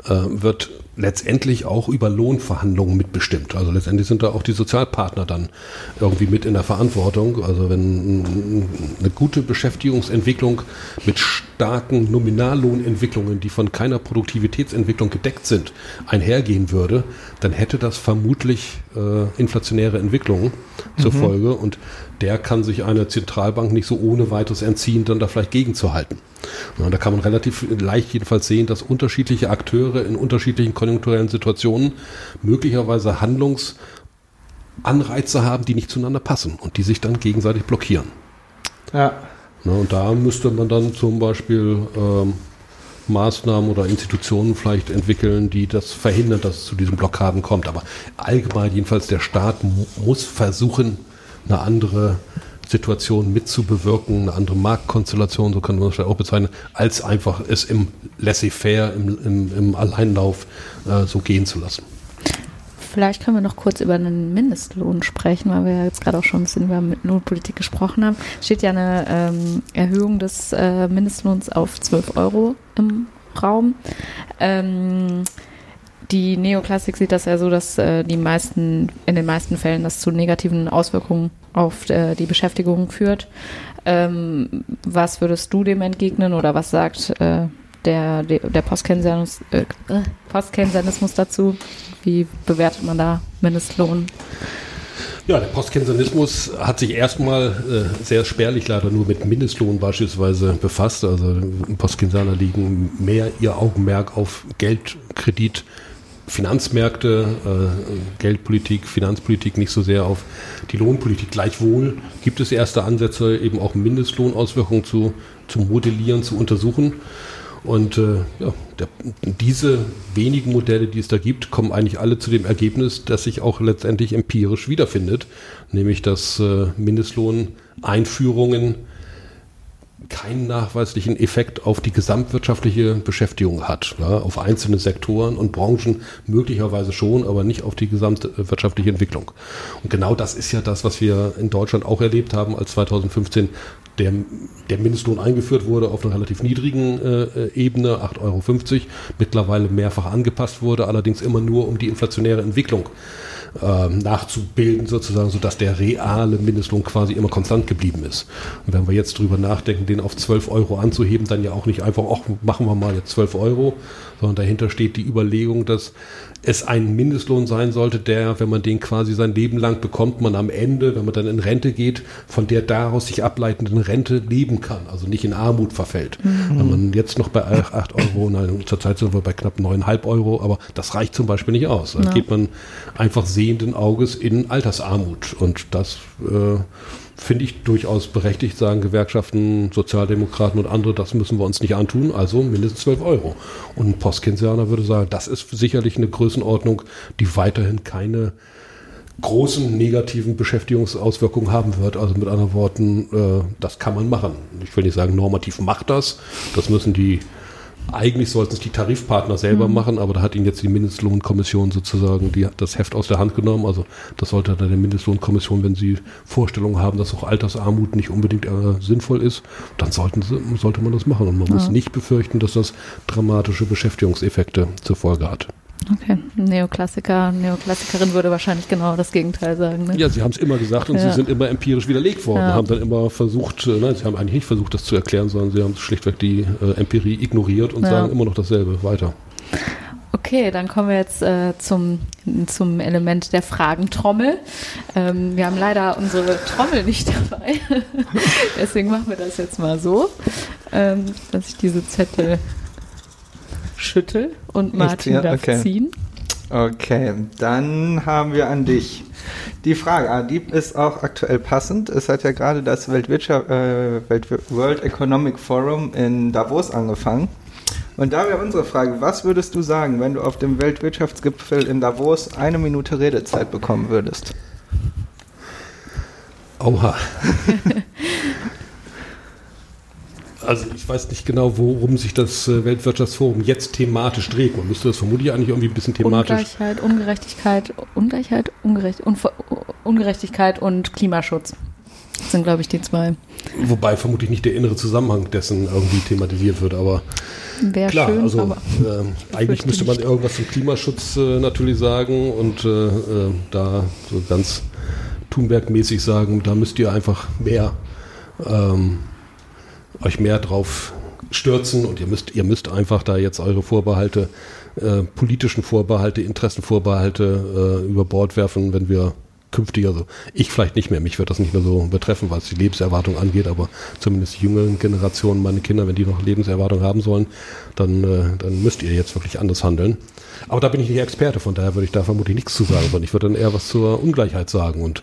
Speaker 2: äh, wird letztendlich auch über Lohnverhandlungen mitbestimmt. Also letztendlich sind da auch die Sozialpartner dann irgendwie mit in der Verantwortung. Also wenn eine gute Beschäftigungsentwicklung mit starken Nominallohnentwicklungen, die von keiner Produktivitätsentwicklung gedeckt sind, einhergehen würde, dann hätte das vermutlich äh, inflationäre Entwicklungen mhm. zur Folge und der kann sich eine Zentralbank nicht so ohne weiteres entziehen, dann da vielleicht gegenzuhalten. Ja, da kann man relativ leicht jedenfalls sehen, dass unterschiedliche Akteure in unterschiedlichen konjunkturellen Situationen möglicherweise Handlungsanreize haben, die nicht zueinander passen und die sich dann gegenseitig blockieren. Ja. Ja und da müsste man dann zum Beispiel ähm, Maßnahmen oder Institutionen vielleicht entwickeln, die das verhindern, dass es zu diesen Blockaden kommt. Aber allgemein jedenfalls der Staat muss versuchen, eine andere Situation mitzubewirken, eine andere Marktkonstellation, so kann man das vielleicht auch bezeichnen, als einfach es im Laissez-faire, im, im, im, Alleinlauf äh, so gehen zu lassen.
Speaker 3: Vielleicht können wir noch kurz über einen Mindestlohn sprechen, weil wir ja jetzt gerade auch schon ein bisschen über Lohnpolitik gesprochen haben. Es steht ja eine ähm, Erhöhung des äh, Mindestlohns auf 12 Euro im Raum. Ähm, die Neoklassik sieht das ja so, dass äh, die meisten, in den meisten Fällen das zu negativen Auswirkungen auf äh, die Beschäftigung führt. Ähm, was würdest du dem entgegnen oder was sagt äh, der, der, Postkensernismus, äh, dazu? Wie bewertet man da Mindestlohn?
Speaker 2: Ja, der Postkensernismus hat sich erstmal äh, sehr spärlich leider nur mit Mindestlohn beispielsweise befasst. Also Postkenserner liegen mehr ihr Augenmerk auf Geld, Kredit, Finanzmärkte, äh, Geldpolitik, Finanzpolitik nicht so sehr auf die Lohnpolitik. Gleichwohl gibt es erste Ansätze, eben auch Mindestlohnauswirkungen zu, zu modellieren, zu untersuchen. Und äh, ja, der, diese wenigen Modelle, die es da gibt, kommen eigentlich alle zu dem Ergebnis, das sich auch letztendlich empirisch wiederfindet, nämlich dass äh, Mindestlohneinführungen keinen nachweislichen Effekt auf die gesamtwirtschaftliche Beschäftigung hat. Ja, auf einzelne Sektoren und Branchen möglicherweise schon, aber nicht auf die gesamtwirtschaftliche Entwicklung. Und genau das ist ja das, was wir in Deutschland auch erlebt haben, als 2015 der, der Mindestlohn eingeführt wurde auf einer relativ niedrigen äh, Ebene, 8,50 Euro, mittlerweile mehrfach angepasst wurde, allerdings immer nur um die inflationäre Entwicklung äh, nachzubilden, sozusagen, sodass der reale Mindestlohn quasi immer konstant geblieben ist. Und wenn wir jetzt drüber nachdenken, den auf 12 Euro anzuheben, dann ja auch nicht einfach, ach, machen wir mal jetzt 12 Euro, sondern dahinter steht die Überlegung, dass es ein Mindestlohn sein sollte, der, wenn man den quasi sein Leben lang bekommt, man am Ende, wenn man dann in Rente geht, von der daraus sich ableitenden Rente leben kann, also nicht in Armut verfällt. Mhm. Wenn man jetzt noch bei 8 Euro, nein, zurzeit sind wir bei knapp 9,5 Euro, aber das reicht zum Beispiel nicht aus. Dann ja. geht man einfach sehenden Auges in Altersarmut und das äh, finde ich durchaus berechtigt, sagen Gewerkschaften, Sozialdemokraten und andere, das müssen wir uns nicht antun, also mindestens 12 Euro. Und ein Postkensianer würde sagen, das ist sicherlich eine Größenordnung, die weiterhin keine großen negativen Beschäftigungsauswirkungen haben wird. Also mit anderen Worten, äh, das kann man machen. Ich will nicht sagen, normativ macht das. Das müssen die eigentlich sollten es die Tarifpartner selber mhm. machen, aber da hat ihnen jetzt die Mindestlohnkommission sozusagen die, das Heft aus der Hand genommen. Also das sollte dann der Mindestlohnkommission, wenn sie Vorstellungen haben, dass auch Altersarmut nicht unbedingt äh, sinnvoll ist, dann sollten sie, sollte man das machen. Und man ja. muss nicht befürchten, dass das dramatische Beschäftigungseffekte zur Folge hat.
Speaker 3: Okay, Neoklassiker, Neoklassikerin würde wahrscheinlich genau das Gegenteil sagen. Ne?
Speaker 2: Ja, sie haben es immer gesagt und ja. sie sind immer empirisch widerlegt worden. Ja. haben dann immer versucht, äh, nein, sie haben eigentlich nicht versucht, das zu erklären, sondern sie haben schlichtweg die äh, Empirie ignoriert und ja. sagen immer noch dasselbe weiter.
Speaker 3: Okay, dann kommen wir jetzt äh, zum, zum Element der Fragentrommel. Ähm, wir haben leider unsere Trommel nicht dabei. Deswegen machen wir das jetzt mal so, ähm, dass ich diese Zettel schüttel und Martin darf okay. ziehen.
Speaker 1: Okay, dann haben wir an dich Die Frage, die ist auch aktuell passend. Es hat ja gerade das Weltwirtschaft, äh, Welt World Economic Forum in Davos angefangen. Und da wäre unsere Frage, was würdest du sagen, wenn du auf dem Weltwirtschaftsgipfel in Davos eine Minute Redezeit bekommen würdest?
Speaker 2: Oha. also ich weiß nicht genau, worum sich das äh, Weltwirtschaftsforum jetzt thematisch dreht. Man müsste das vermutlich eigentlich irgendwie ein bisschen thematisch.
Speaker 3: Ungleichheit, Ungerechtigkeit, Ungleichheit, Ungerecht, Unver Ungerechtigkeit und Klimaschutz. Das sind, glaube ich, die zwei.
Speaker 2: Wobei vermutlich nicht der innere Zusammenhang dessen irgendwie thematisiert wird, aber
Speaker 3: Wäre
Speaker 2: klar,
Speaker 3: schön,
Speaker 2: also äh, eigentlich müsste man
Speaker 3: nicht.
Speaker 2: irgendwas zum Klimaschutz äh, natürlich sagen und äh, äh, da so ganz Thunberg-mäßig sagen, da müsst ihr einfach mehr ähm, euch mehr drauf stürzen und ihr müsst, ihr müsst einfach da jetzt eure Vorbehalte, äh, politischen Vorbehalte, Interessenvorbehalte äh, über Bord werfen, wenn wir künftig, also ich vielleicht nicht mehr, mich wird das nicht mehr so betreffen, was die Lebenserwartung angeht, aber zumindest die jüngeren Generationen, meine Kinder, wenn die noch Lebenserwartung haben sollen, dann, äh, dann müsst ihr jetzt wirklich anders handeln. Aber da bin ich nicht Experte, von daher würde ich da vermutlich nichts zu sagen, sondern ich würde dann eher was zur Ungleichheit sagen und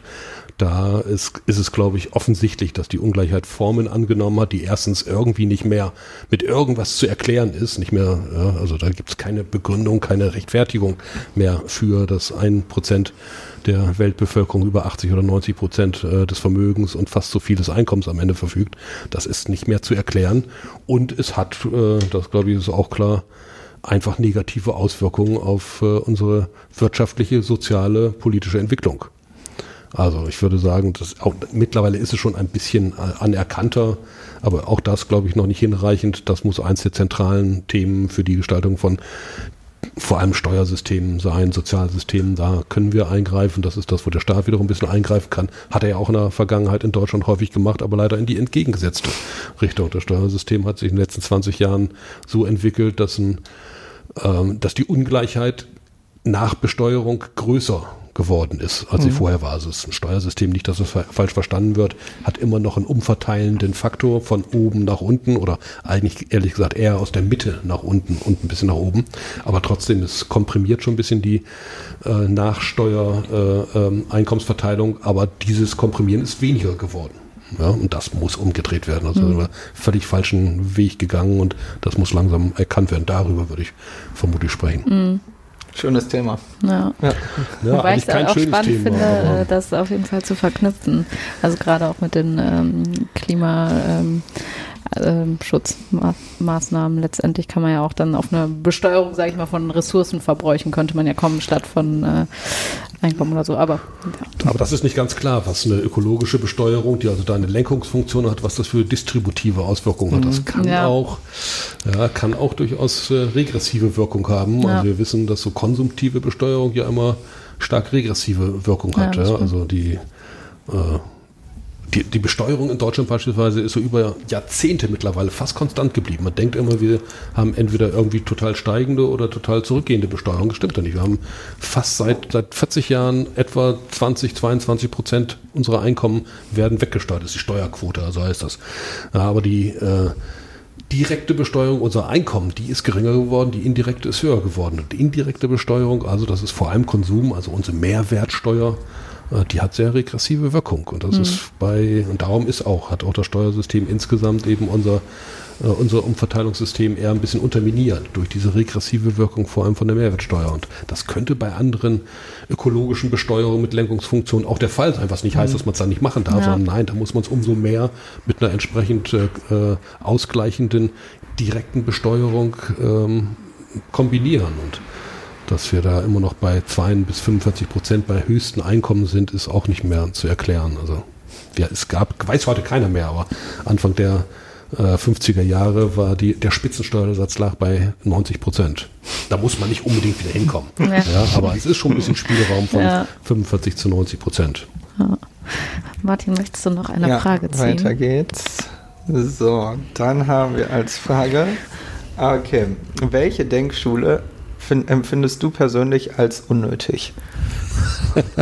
Speaker 2: da ist, ist es, glaube ich, offensichtlich, dass die Ungleichheit Formen angenommen hat, die erstens irgendwie nicht mehr mit irgendwas zu erklären ist, nicht mehr, ja, also da gibt es keine Begründung, keine Rechtfertigung mehr für das ein Prozent der Weltbevölkerung über 80 oder 90 Prozent äh, des Vermögens und fast so viel des Einkommens am Ende verfügt. Das ist nicht mehr zu erklären und es hat, äh, das glaube ich ist auch klar, einfach negative Auswirkungen auf äh, unsere wirtschaftliche, soziale, politische Entwicklung. Also ich würde sagen, das auch, mittlerweile ist es schon ein bisschen äh, anerkannter, aber auch das glaube ich noch nicht hinreichend. Das muss eins der zentralen Themen für die Gestaltung von vor allem Steuersystemen sein, Sozialsystemen, da können wir eingreifen. Das ist das, wo der Staat wiederum ein bisschen eingreifen kann. Hat er ja auch in der Vergangenheit in Deutschland häufig gemacht, aber leider in die entgegengesetzte Richtung. Das Steuersystem hat sich in den letzten 20 Jahren so entwickelt, dass, ein, ähm, dass die Ungleichheit nach Besteuerung größer geworden ist, als sie vorher war. Also es ist ein Steuersystem, nicht, dass es fa- falsch verstanden wird, hat immer noch einen umverteilenden Faktor von oben nach unten oder eigentlich ehrlich gesagt eher aus der Mitte nach unten und ein bisschen nach oben. Aber trotzdem, es komprimiert schon ein bisschen die äh, Nachsteuer äh, ähm, aber dieses Komprimieren ist weniger geworden. Ja, und das muss umgedreht werden. Also sind wir völlig falschen Weg gegangen und das muss langsam erkannt werden. Darüber würde ich vermutlich sprechen.
Speaker 1: Schönes Thema.
Speaker 3: Ja.
Speaker 1: Ja.
Speaker 2: Ja,
Speaker 3: Wobei ich es auch spannend
Speaker 2: Thema,
Speaker 3: finde,
Speaker 2: aber-
Speaker 3: äh, das auf jeden Fall zu verknüpfen. Also gerade auch mit den ähm, Klimaschutzmaßnahmen. Ähm, Schutzmaßnahmen. Letztendlich kann man ja auch dann auf eine Besteuerung, sage ich mal, von Ressourcenverbräuchen könnte man ja kommen statt von äh, Einkommen oder so. Aber ja.
Speaker 2: Aber das ist nicht ganz klar, was eine ökologische Besteuerung, die also da eine Lenkungsfunktion hat, was das für distributive Auswirkungen hat. Das kann
Speaker 3: Ja.
Speaker 2: auch, ja, kann auch durchaus äh, regressive Wirkung haben.
Speaker 3: Ja.
Speaker 2: Also wir wissen, dass so konsumtive Besteuerung ja immer stark regressive Wirkung hat. Ja, also die, äh, die, die Besteuerung in Deutschland beispielsweise ist so über Jahrzehnte mittlerweile fast konstant geblieben. Man denkt immer, wir haben entweder irgendwie total steigende oder total zurückgehende Besteuerung. Das stimmt ja nicht. Wir haben fast seit, seit 40 Jahren etwa 20, 22 Prozent unserer Einkommen werden weggesteuert. Das ist die Steuerquote, also heißt das. Aber die äh, direkte Besteuerung unserer Einkommen, die ist geringer geworden, die indirekte ist höher geworden. Und die indirekte Besteuerung, also das ist vor allem Konsum, also unsere Mehrwertsteuer, die hat sehr regressive Wirkung. Und das ist bei, und darum ist auch, hat auch das Steuersystem insgesamt eben unser, äh, unser Umverteilungssystem eher ein bisschen unterminiert durch diese regressive Wirkung, vor allem von der Mehrwertsteuer. Und das könnte bei anderen ökologischen Besteuerungen mit Lenkungsfunktion auch der Fall sein, was nicht heißt, dass man es dann nicht machen darf,
Speaker 3: Ja.
Speaker 2: sondern nein, da muss man es umso mehr mit einer entsprechend äh, äh, ausgleichenden direkten Besteuerung ähm, kombinieren. Und dass wir da immer noch bei 2 bis 45 Prozent bei höchsten Einkommen sind, ist auch nicht mehr zu erklären. Also ja, es gab, weiß heute keiner mehr, aber Anfang der äh, 50er Jahre war die, der Spitzensteuersatz lag bei 90 Prozent. Da muss man nicht unbedingt wieder hinkommen.
Speaker 3: Ja.
Speaker 2: Ja. aber es ist schon ein bisschen Spielraum von
Speaker 3: Ja.
Speaker 2: 45 zu 90 Prozent.
Speaker 3: Martin, möchtest du noch eine
Speaker 1: ja,
Speaker 3: Frage ziehen?
Speaker 1: Weiter geht's. So, dann haben wir als Frage, okay, welche Denkschule fin- empfindest du persönlich als unnötig?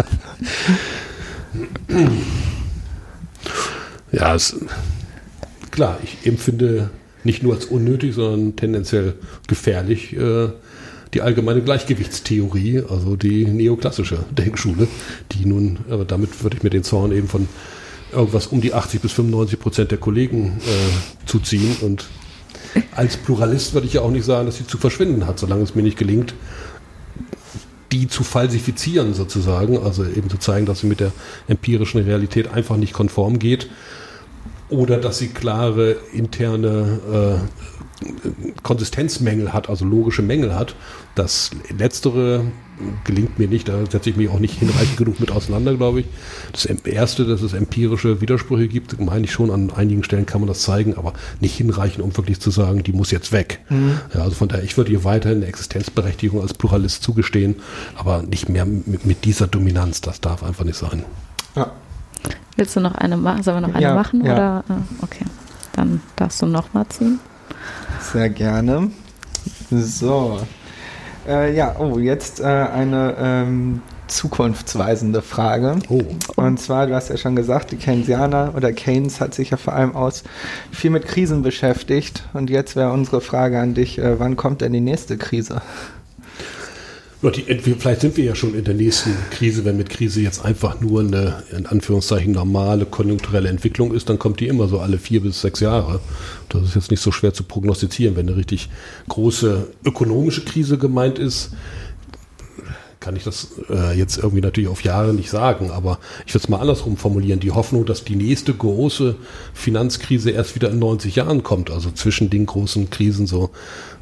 Speaker 2: Ja, es, klar, ich empfinde nicht nur als unnötig, sondern tendenziell gefährlich äh, die allgemeine Gleichgewichtstheorie, also die neoklassische Denkschule, die nun, aber damit würde ich mir den Zorn eben von irgendwas um die 80 bis 95 Prozent der Kollegen äh, zuziehen. Und als Pluralist würde ich ja auch nicht sagen, dass sie zu verschwinden hat, solange es mir nicht gelingt, die zu falsifizieren sozusagen, also eben zu zeigen, dass sie mit der empirischen Realität einfach nicht konform geht oder dass sie klare interne äh, Konsistenzmängel hat, also logische Mängel hat. Das letztere gelingt mir nicht, da setze ich mich auch nicht hinreichend genug mit auseinander, glaube ich. Das erste, dass es empirische Widersprüche gibt, meine ich schon, an einigen Stellen kann man das zeigen, aber nicht hinreichend, um wirklich zu sagen, die muss jetzt weg. Mhm. Ja, also von daher, ich würde ihr weiterhin eine Existenzberechtigung als Pluralist zugestehen, aber nicht mehr mit, mit dieser Dominanz, das darf einfach nicht sein.
Speaker 3: Ja. Willst du noch eine machen? Sollen wir noch eine ja, machen? Ja. Oder? Ah, okay, dann darfst du noch mal ziehen.
Speaker 1: Sehr gerne. So. Äh, ja, oh, jetzt äh, eine ähm, zukunftsweisende Frage. Oh. Und zwar, du hast ja schon gesagt, die Keynesianer oder Keynes hat sich ja vor allem aus viel mit Krisen beschäftigt. Und jetzt wäre unsere Frage an dich, äh, wann kommt denn die nächste Krise?
Speaker 2: Die, vielleicht sind wir ja schon in der nächsten Krise, wenn mit Krise jetzt einfach nur eine, in Anführungszeichen, normale konjunkturelle Entwicklung ist, dann kommt die immer so alle vier bis sechs Jahre. Das ist jetzt nicht so schwer zu prognostizieren. Wenn eine richtig große ökonomische Krise gemeint ist, kann ich das äh, jetzt irgendwie natürlich auf Jahre nicht sagen, aber ich würde es mal andersrum formulieren. Die Hoffnung, dass die nächste große Finanzkrise erst wieder in 90 Jahren kommt, also zwischen den großen Krisen so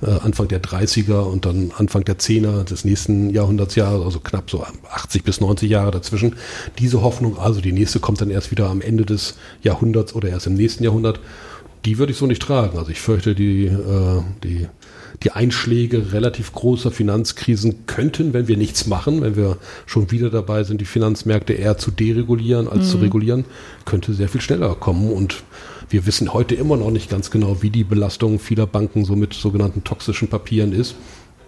Speaker 2: äh, Anfang der 30er und dann Anfang der 10er des nächsten Jahrhundertsjahres, also knapp so 80 bis 90 Jahre dazwischen. Diese Hoffnung, also die nächste kommt dann erst wieder am Ende des Jahrhunderts oder erst im nächsten Jahrhundert, die würde ich so nicht tragen. Also ich fürchte, die, äh, die die Einschläge relativ großer Finanzkrisen könnten, wenn wir nichts machen, wenn wir schon wieder dabei sind, die Finanzmärkte eher zu deregulieren als mhm. zu regulieren, könnte sehr viel schneller kommen. Und wir wissen heute immer noch nicht ganz genau, wie die Belastung vieler Banken so mit sogenannten toxischen Papieren ist.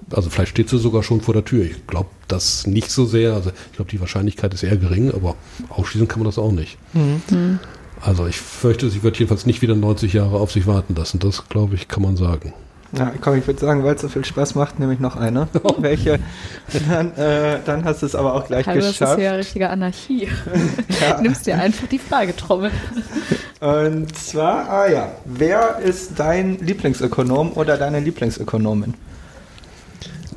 Speaker 2: Also vielleicht steht sie sogar schon vor der Tür. Ich glaube das nicht so sehr. Also ich glaube, die Wahrscheinlichkeit ist eher gering, aber ausschließen kann man das auch nicht. Mhm. Also ich fürchte, sie wird jedenfalls nicht wieder 90 Jahre auf sich warten lassen. Das, glaube ich, kann man sagen.
Speaker 1: Ja, komm, ich würde sagen, weil es so viel Spaß macht, nehme ich noch eine. Welche? Dann, äh, dann hast du es aber auch gleich Hallo, geschafft. Das
Speaker 3: ist ja richtige Anarchie. ja. Du nimmst dir einfach die Fragetrommel.
Speaker 1: Und zwar, ah ja, wer ist dein Lieblingsökonom oder deine Lieblingsökonomin?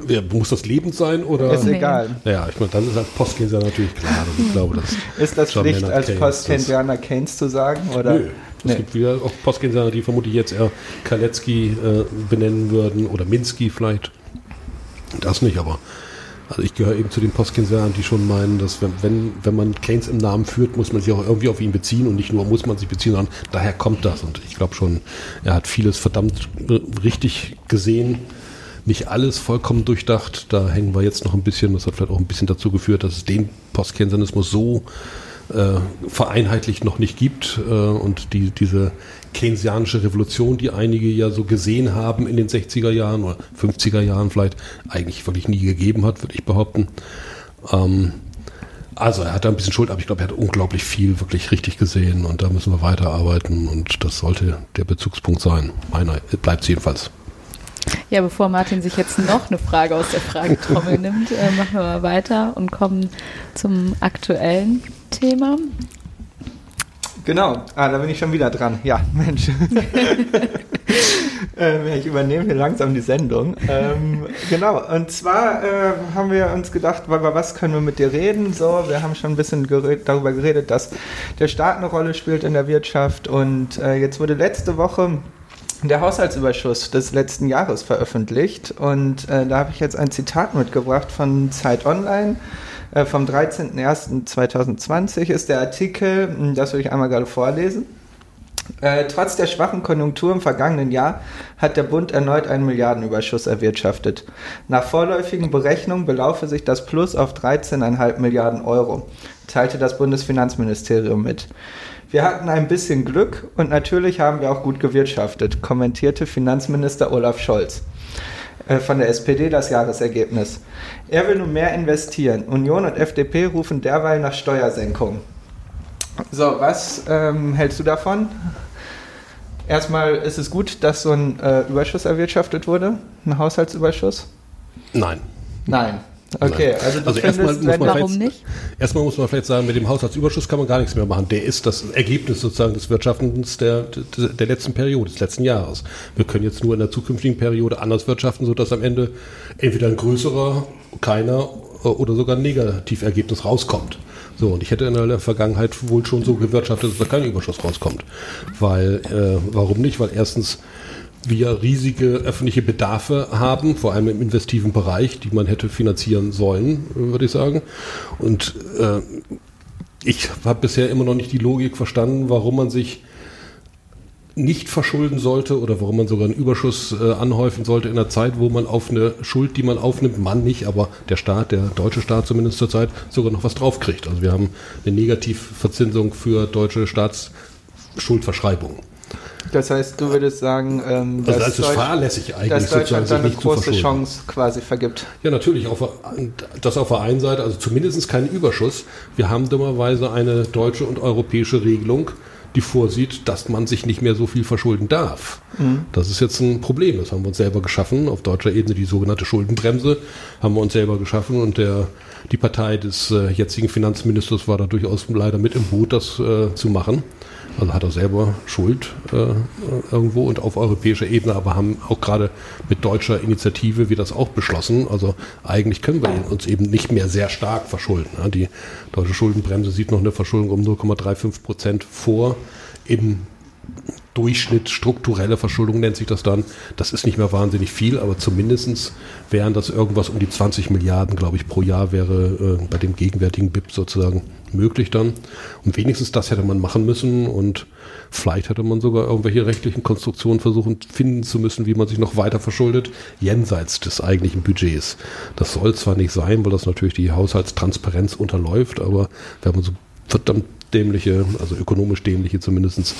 Speaker 2: Ja, muss das lebend sein oder?
Speaker 1: Ist egal.
Speaker 2: Ja, ich meine, dann ist als Postkensianer natürlich klar. Ich glaube, das
Speaker 1: ist das Pflicht, als Postkensianer Keynes zu sagen? Oder? Nö,
Speaker 2: es nee. gibt wieder auch Postkensianer, die vermutlich jetzt eher Kaletzky äh, benennen würden oder Minsky vielleicht. Das nicht, aber also ich gehöre eben zu den Postkensianern, die schon meinen, dass wenn, wenn, wenn man Keynes im Namen führt, muss man sich auch irgendwie auf ihn beziehen und nicht nur muss man sich beziehen, sondern daher kommt das. Und ich glaube schon, er hat vieles verdammt richtig gesehen nicht alles vollkommen durchdacht. Da hängen wir jetzt noch ein bisschen, das hat vielleicht auch ein bisschen dazu geführt, dass es den Postkensianismus so äh, vereinheitlicht noch nicht gibt äh, und die, diese keynesianische Revolution, die einige ja so gesehen haben in den 60er Jahren oder 50er Jahren vielleicht, eigentlich wirklich nie gegeben hat, würde ich behaupten. Ähm, also er hat da ein bisschen Schuld, aber ich glaube, er hat unglaublich viel wirklich richtig gesehen und da müssen wir weiterarbeiten und das sollte der Bezugspunkt sein. Meiner bleibt es jedenfalls.
Speaker 3: Ja, bevor Martin sich jetzt noch eine Frage aus der Fragetrommel nimmt, äh, machen wir mal weiter und kommen zum aktuellen Thema.
Speaker 1: Genau, ah, da bin ich schon wieder dran. Ja, Mensch. ähm, ich übernehme hier langsam die Sendung. Ähm, genau, und zwar äh, haben wir uns gedacht, über was können wir mit dir reden? So, wir haben schon ein bisschen gered darüber geredet, dass der Staat eine Rolle spielt in der Wirtschaft und äh, jetzt wurde letzte Woche der Haushaltsüberschuss des letzten Jahres veröffentlicht und äh, da habe ich jetzt ein Zitat mitgebracht von Zeit Online. Äh, vom 13.01.2020 ist der Artikel, hm, das will ich einmal gerade vorlesen. Äh, trotz der schwachen Konjunktur im vergangenen Jahr hat der Bund erneut einen Milliardenüberschuss erwirtschaftet. Nach vorläufigen Berechnungen belaufe sich das Plus auf 13,5 Milliarden Euro, teilte das Bundesfinanzministerium mit. Wir hatten ein bisschen Glück und natürlich haben wir auch gut gewirtschaftet, kommentierte Finanzminister Olaf Scholz äh, von der SPD das Jahresergebnis. Er will nun mehr investieren. Union und FDP rufen derweil nach Steuersenkungen. So, was ähm, hältst du davon? Erstmal ist es gut, dass so ein äh, Überschuss erwirtschaftet wurde, ein Haushaltsüberschuss.
Speaker 2: Nein.
Speaker 1: Nein. Okay,
Speaker 2: also, also erstmal muss man warum nicht? Erstmal muss man vielleicht sagen, mit dem Haushaltsüberschuss kann man gar nichts mehr machen. Der ist das Ergebnis sozusagen des Wirtschaftens der, der, der letzten Periode, des letzten Jahres. Wir können jetzt nur in der zukünftigen Periode anders wirtschaften, sodass am Ende entweder ein größerer, keiner oder sogar ein Negativergebnis rauskommt. So, und ich hätte in der Vergangenheit wohl schon so gewirtschaftet, dass da kein Überschuss rauskommt. Weil, äh, warum nicht? Weil erstens wir riesige öffentliche Bedarfe haben, vor allem im investiven Bereich, die man hätte finanzieren sollen, würde ich sagen. Und äh, ich habe bisher immer noch nicht die Logik verstanden, warum man sich nicht verschulden sollte oder warum man sogar einen Überschuss äh, anhäufen sollte in einer Zeit, wo man auf eine Schuld, die man aufnimmt, man nicht, aber der Staat, der deutsche Staat zumindest zurzeit, sogar noch was draufkriegt. Also wir haben eine Negativverzinsung für deutsche Staatsschuldverschreibungen.
Speaker 1: Das heißt, du würdest sagen,
Speaker 2: ähm, also das ist fahrlässig eigentlich,
Speaker 1: dass Deutschland dann eine große Chance quasi vergibt.
Speaker 2: Ja, natürlich. Auf, das auf der einen Seite, also zumindest keinen Überschuss. Wir haben dummerweise eine deutsche und europäische Regelung, die vorsieht, dass man sich nicht mehr so viel verschulden darf. Mhm. Das ist jetzt ein Problem. Das haben wir uns selber geschaffen. Auf deutscher Ebene die sogenannte Schuldenbremse haben wir uns selber geschaffen und der, die Partei des äh, jetzigen Finanzministers war da durchaus leider mit im Boot, das äh, zu machen. Also hat er selber Schuld äh, irgendwo und auf europäischer Ebene, aber haben auch gerade mit deutscher Initiative wir das auch beschlossen. Also eigentlich können wir uns eben nicht mehr sehr stark verschulden. Ja, die deutsche Schuldenbremse sieht noch eine Verschuldung um 0,35 Prozent vor. Im Durchschnitt strukturelle Verschuldung nennt sich das dann. Das ist nicht mehr wahnsinnig viel, aber zumindest wären das irgendwas um die 20 Milliarden, glaube ich, pro Jahr wäre äh, bei dem gegenwärtigen BIP sozusagen möglich dann. Und wenigstens das hätte man machen müssen und vielleicht hätte man sogar irgendwelche rechtlichen Konstruktionen versuchen finden zu müssen, wie man sich noch weiter verschuldet, jenseits des eigentlichen Budgets. Das soll zwar nicht sein, weil das natürlich die Haushaltstransparenz unterläuft, aber wenn man so verdammt dämliche, also ökonomisch dämliche zumindest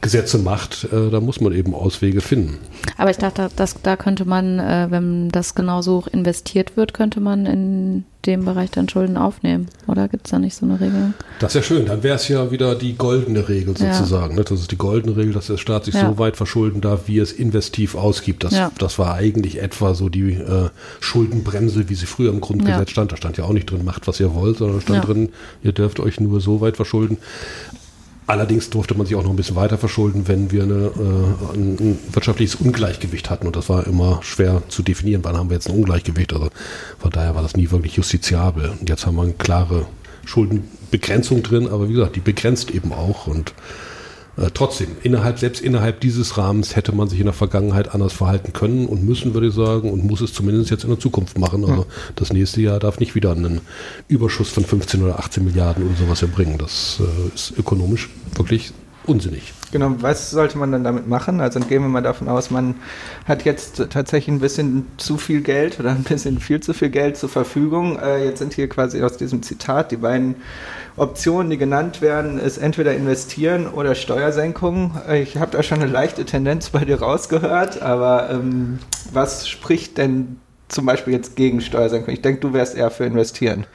Speaker 2: Gesetze macht, äh, da muss man eben Auswege finden.
Speaker 3: Aber ich dachte, dass, da könnte man, äh, wenn das genauso hoch investiert wird, könnte man in dem Bereich dann Schulden aufnehmen. Oder gibt es da nicht so eine Regel?
Speaker 2: Das ist ja schön. Dann wäre es ja wieder die goldene Regel sozusagen. Ja. Ne? Das ist die goldene Regel, dass der Staat sich ja. so weit verschulden darf, wie es investiv ausgibt. Das, ja. das war eigentlich etwa so die äh, Schuldenbremse, wie sie früher im Grundgesetz stand. Da stand ja auch nicht drin, macht was ihr wollt, sondern stand drin, ihr dürft euch nur so weit verschulden. Allerdings durfte man sich auch noch ein bisschen weiter verschulden, wenn wir eine, äh, ein, wirtschaftliches Ungleichgewicht hatten. Und das war immer schwer zu definieren, wann haben wir jetzt ein Ungleichgewicht. Also von daher war das nie wirklich justiziabel. Und jetzt haben wir eine klare Schuldenbegrenzung drin, aber wie gesagt, die begrenzt eben auch. Und äh, trotzdem, innerhalb, selbst innerhalb dieses Rahmens hätte man sich in der Vergangenheit anders verhalten können und müssen, würde ich sagen, und muss es zumindest jetzt in der Zukunft machen. Also ja. das nächste Jahr darf nicht wieder einen Überschuss von 15 oder 18 Milliarden oder sowas erbringen. Das äh, ist ökonomisch wirklich unsinnig.
Speaker 1: Genau, was sollte man dann damit machen? Also gehen wir mal davon aus, man hat jetzt tatsächlich ein bisschen zu viel Geld oder ein bisschen viel zu viel Geld zur Verfügung. Äh, jetzt sind hier quasi aus diesem Zitat die beiden Optionen, die genannt werden, ist entweder investieren oder Steuersenkung. Äh, ich habe da schon eine leichte Tendenz bei dir rausgehört, aber ähm, was spricht denn zum Beispiel jetzt gegen Steuersenkung? Ich denke, du wärst eher für investieren.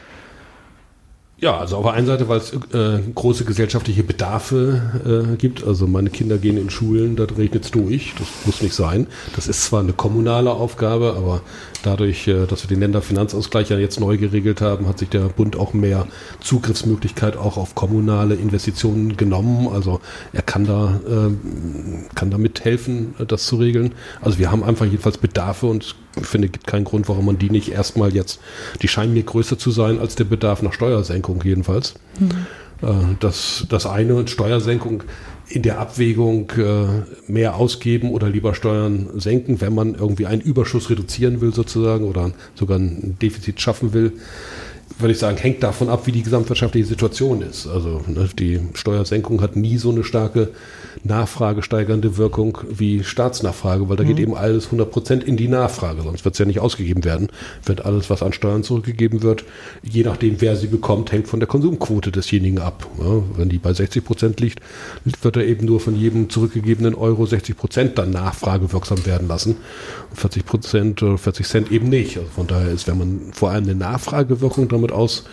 Speaker 2: Ja, also auf der einen Seite, weil es äh, große gesellschaftliche Bedarfe äh, gibt. Also meine Kinder gehen in Schulen, da regnet es durch. Das muss nicht sein. Das ist zwar eine kommunale Aufgabe, aber dadurch, äh, dass wir den Länderfinanzausgleich ja jetzt neu geregelt haben, hat sich der Bund auch mehr Zugriffsmöglichkeit auch auf kommunale Investitionen genommen. Also er kann da, äh, kann da mithelfen, das zu regeln. Also wir haben einfach jedenfalls Bedarfe und finde, es gibt keinen Grund, warum man die nicht erstmal jetzt, die scheinen mir größer zu sein als der Bedarf nach Steuersenkung jedenfalls. Mhm. Äh, das, das eine und Steuersenkung in der Abwägung äh, mehr ausgeben oder lieber Steuern senken, wenn man irgendwie einen Überschuss reduzieren will sozusagen oder sogar ein Defizit schaffen will würde ich sagen, hängt davon ab, wie die gesamtwirtschaftliche Situation ist. Also ne, die Steuersenkung hat nie so eine starke nachfragesteigernde Wirkung wie Staatsnachfrage, weil da mhm. geht eben alles 100 Prozent in die Nachfrage, sonst wird es ja nicht ausgegeben werden. Wird alles, was an Steuern zurückgegeben wird, je nachdem, wer sie bekommt, hängt von der Konsumquote desjenigen ab. Ja, wenn die bei 60 Prozent liegt, wird er eben nur von jedem zurückgegebenen Euro 60 Prozent dann nachfragewirksam werden lassen. 40 Prozent oder 40 Cent eben nicht. Also von daher ist, wenn man vor allem eine Nachfragewirkung damit aus,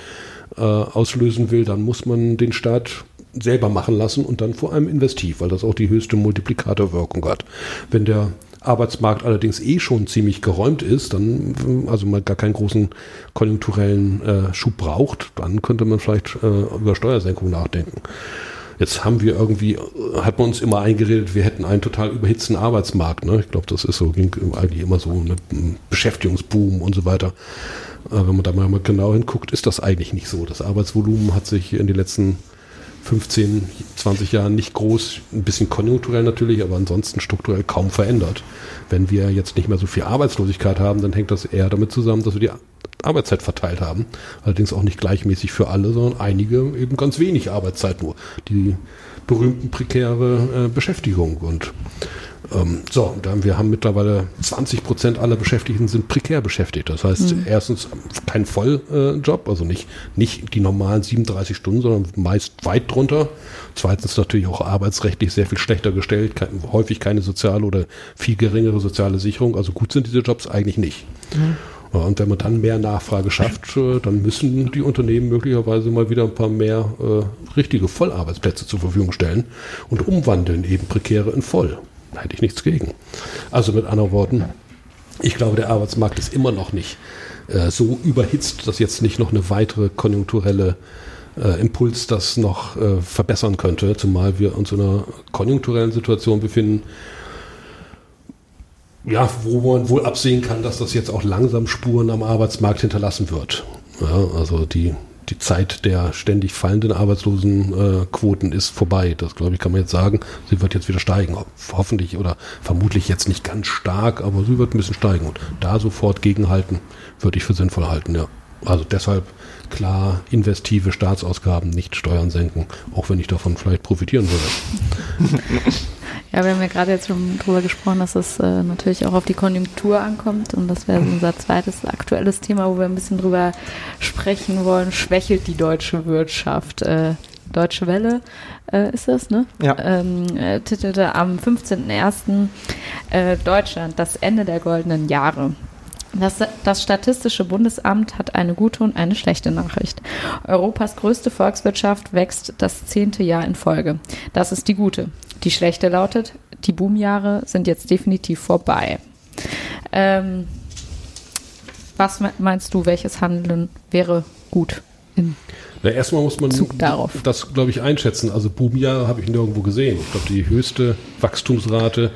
Speaker 2: äh, auslösen will, dann muss man den Staat selber machen lassen und dann vor allem investiv, weil das auch die höchste Multiplikatorwirkung hat. Wenn der Arbeitsmarkt allerdings eh schon ziemlich geräumt ist, dann, also man gar keinen großen konjunkturellen äh, Schub braucht, dann könnte man vielleicht äh, über Steuersenkung nachdenken. Jetzt haben wir irgendwie, hat man uns immer eingeredet, wir hätten einen total überhitzten Arbeitsmarkt. Ne? Ich glaube, das ist so, ging eigentlich immer so, ne? Beschäftigungsboom und so weiter. Aber wenn man da mal genau hinguckt, ist das eigentlich nicht so. Das Arbeitsvolumen hat sich in den letzten 15, 20 Jahren nicht groß, ein bisschen konjunkturell natürlich, aber ansonsten strukturell kaum verändert. Wenn wir jetzt nicht mehr so viel Arbeitslosigkeit haben, dann hängt das eher damit zusammen, dass wir die Arbeitszeit verteilt haben. Allerdings auch nicht gleichmäßig für alle, sondern einige eben ganz wenig Arbeitszeit nur. Die berühmten prekäre äh, Beschäftigung. Und ähm, so, dann, wir haben mittlerweile 20 Prozent aller Beschäftigten sind prekär beschäftigt. Das heißt, mhm. erstens kein Volljob, äh, also nicht, nicht die normalen 37 Stunden, sondern meist weit drunter. Zweitens natürlich auch arbeitsrechtlich sehr viel schlechter gestellt, kein, häufig keine soziale oder viel geringere soziale Sicherung. Also gut sind diese Jobs eigentlich nicht. Mhm. Und wenn man dann mehr Nachfrage schafft, äh, dann müssen die Unternehmen möglicherweise mal wieder ein paar mehr äh, richtige Vollarbeitsplätze zur Verfügung stellen und umwandeln eben prekäre in voll. Hätte ich nichts gegen. Also mit anderen Worten, ich glaube, der Arbeitsmarkt ist immer noch nicht äh, so überhitzt, dass jetzt nicht noch eine weitere konjunkturelle äh, Impuls das noch äh, verbessern könnte, zumal wir uns in einer konjunkturellen Situation befinden, ja, wo man wohl absehen kann, dass das jetzt auch langsam Spuren am Arbeitsmarkt hinterlassen wird. Ja, also die, die Zeit der ständig fallenden Arbeitslosenquoten ist vorbei. Das, glaube ich, kann man jetzt sagen. Sie wird jetzt wieder steigen. Hoffentlich oder vermutlich jetzt nicht ganz stark, aber sie wird ein bisschen steigen. Und da sofort gegenhalten, würde ich für sinnvoll halten, ja. Also deshalb klar investive Staatsausgaben, nicht Steuern senken, auch wenn ich davon vielleicht profitieren würde.
Speaker 3: Ja, wir haben ja gerade jetzt schon drüber gesprochen, dass es äh, natürlich auch auf die Konjunktur ankommt und das wäre unser zweites aktuelles Thema, wo wir ein bisschen drüber sprechen wollen. Schwächelt die deutsche Wirtschaft? Äh, Deutsche Welle äh, ist das, ne?
Speaker 1: Ja.
Speaker 3: Ähm, äh, titelte am 15.01. Äh, Deutschland das Ende der goldenen Jahre. Das, das, Statistische Bundesamt hat eine gute und eine schlechte Nachricht. Europas größte Volkswirtschaft wächst das zehnte Jahr in Folge. Das ist die gute. Die schlechte lautet, die Boomjahre sind jetzt definitiv vorbei. Ähm, was meinst du, welches Handeln wäre gut
Speaker 2: in na, erstmal muss man das, glaube ich, einschätzen. Also Boomjahre habe ich nirgendwo gesehen. Ich glaube, die höchste Wachstumsrate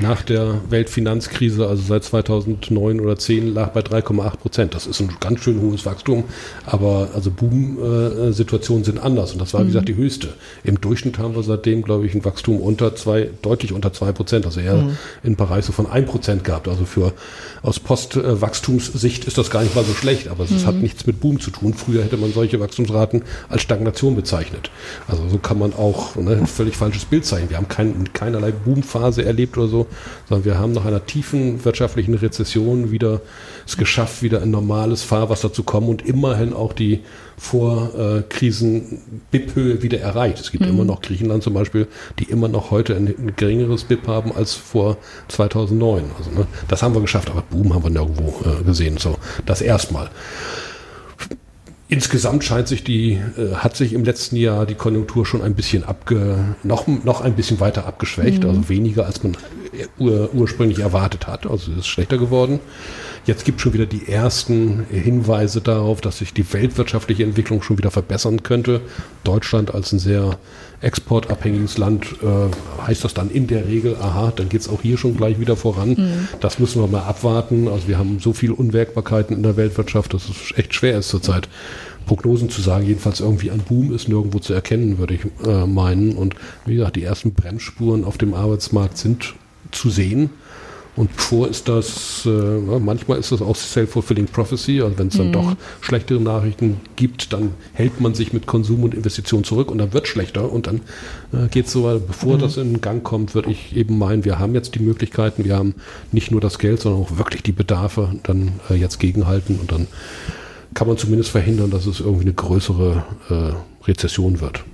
Speaker 2: nach der Weltfinanzkrise, also seit 2009 oder 10, lag bei 3,8 Prozent. Das ist ein ganz schön hohes Wachstum, aber also Boom-Situationen sind anders und das war, wie mhm. gesagt, die höchste. Im Durchschnitt haben wir seitdem, glaube ich, ein Wachstum unter zwei, deutlich unter zwei Prozent, also eher mhm. im Bereich so von ein Prozent gehabt. Also für aus Postwachstumssicht ist das gar nicht mal so schlecht, aber es mhm. hat nichts mit Boom zu tun. Früher hätte man solche Wachstumsraten als Stagnation bezeichnet. Also so kann man auch ne, ein völlig falsches Bild zeigen. Wir haben kein, keinerlei Boomphase erlebt oder so sondern wir haben nach einer tiefen wirtschaftlichen Rezession wieder es geschafft, wieder in normales Fahrwasser zu kommen und immerhin auch die Vorkrisen-BIP-Höhe wieder erreicht. Es gibt mhm. immer noch Griechenland zum Beispiel, die immer noch heute ein, ein geringeres BIP haben als vor 2009. Also, ne, das haben wir geschafft, aber Boom haben wir nirgendwo äh, gesehen. So, das erstmal. Insgesamt scheint sich die, äh, hat sich im letzten Jahr die Konjunktur schon ein bisschen abge, noch, noch ein bisschen weiter abgeschwächt, mhm. also weniger als man ur, ursprünglich erwartet hat. Also es ist schlechter geworden. Jetzt gibt es schon wieder die ersten Hinweise darauf, dass sich die weltwirtschaftliche Entwicklung schon wieder verbessern könnte. Deutschland als ein sehr exportabhängiges Land äh, heißt das dann in der Regel, aha, dann geht es auch hier schon gleich wieder voran. Mhm. Das müssen wir mal abwarten. Also wir haben so viele Unwägbarkeiten in der Weltwirtschaft, dass es echt schwer ist zurzeit. Prognosen zu sagen, jedenfalls irgendwie ein Boom ist nirgendwo zu erkennen, würde ich äh, meinen. Und wie gesagt, die ersten Bremsspuren auf dem Arbeitsmarkt sind zu sehen. Und bevor ist das, äh, manchmal ist das auch Self-Fulfilling Prophecy, also wenn es dann mhm. doch schlechtere Nachrichten gibt, dann hält man sich mit Konsum und Investition zurück und dann wird schlechter und dann äh, geht es so weiter. Bevor mhm. das in Gang kommt, würde ich eben meinen, wir haben jetzt die Möglichkeiten, wir haben nicht nur das Geld, sondern auch wirklich die Bedarfe dann äh, jetzt gegenhalten und dann kann man zumindest verhindern, dass es irgendwie eine größere äh, Rezession wird.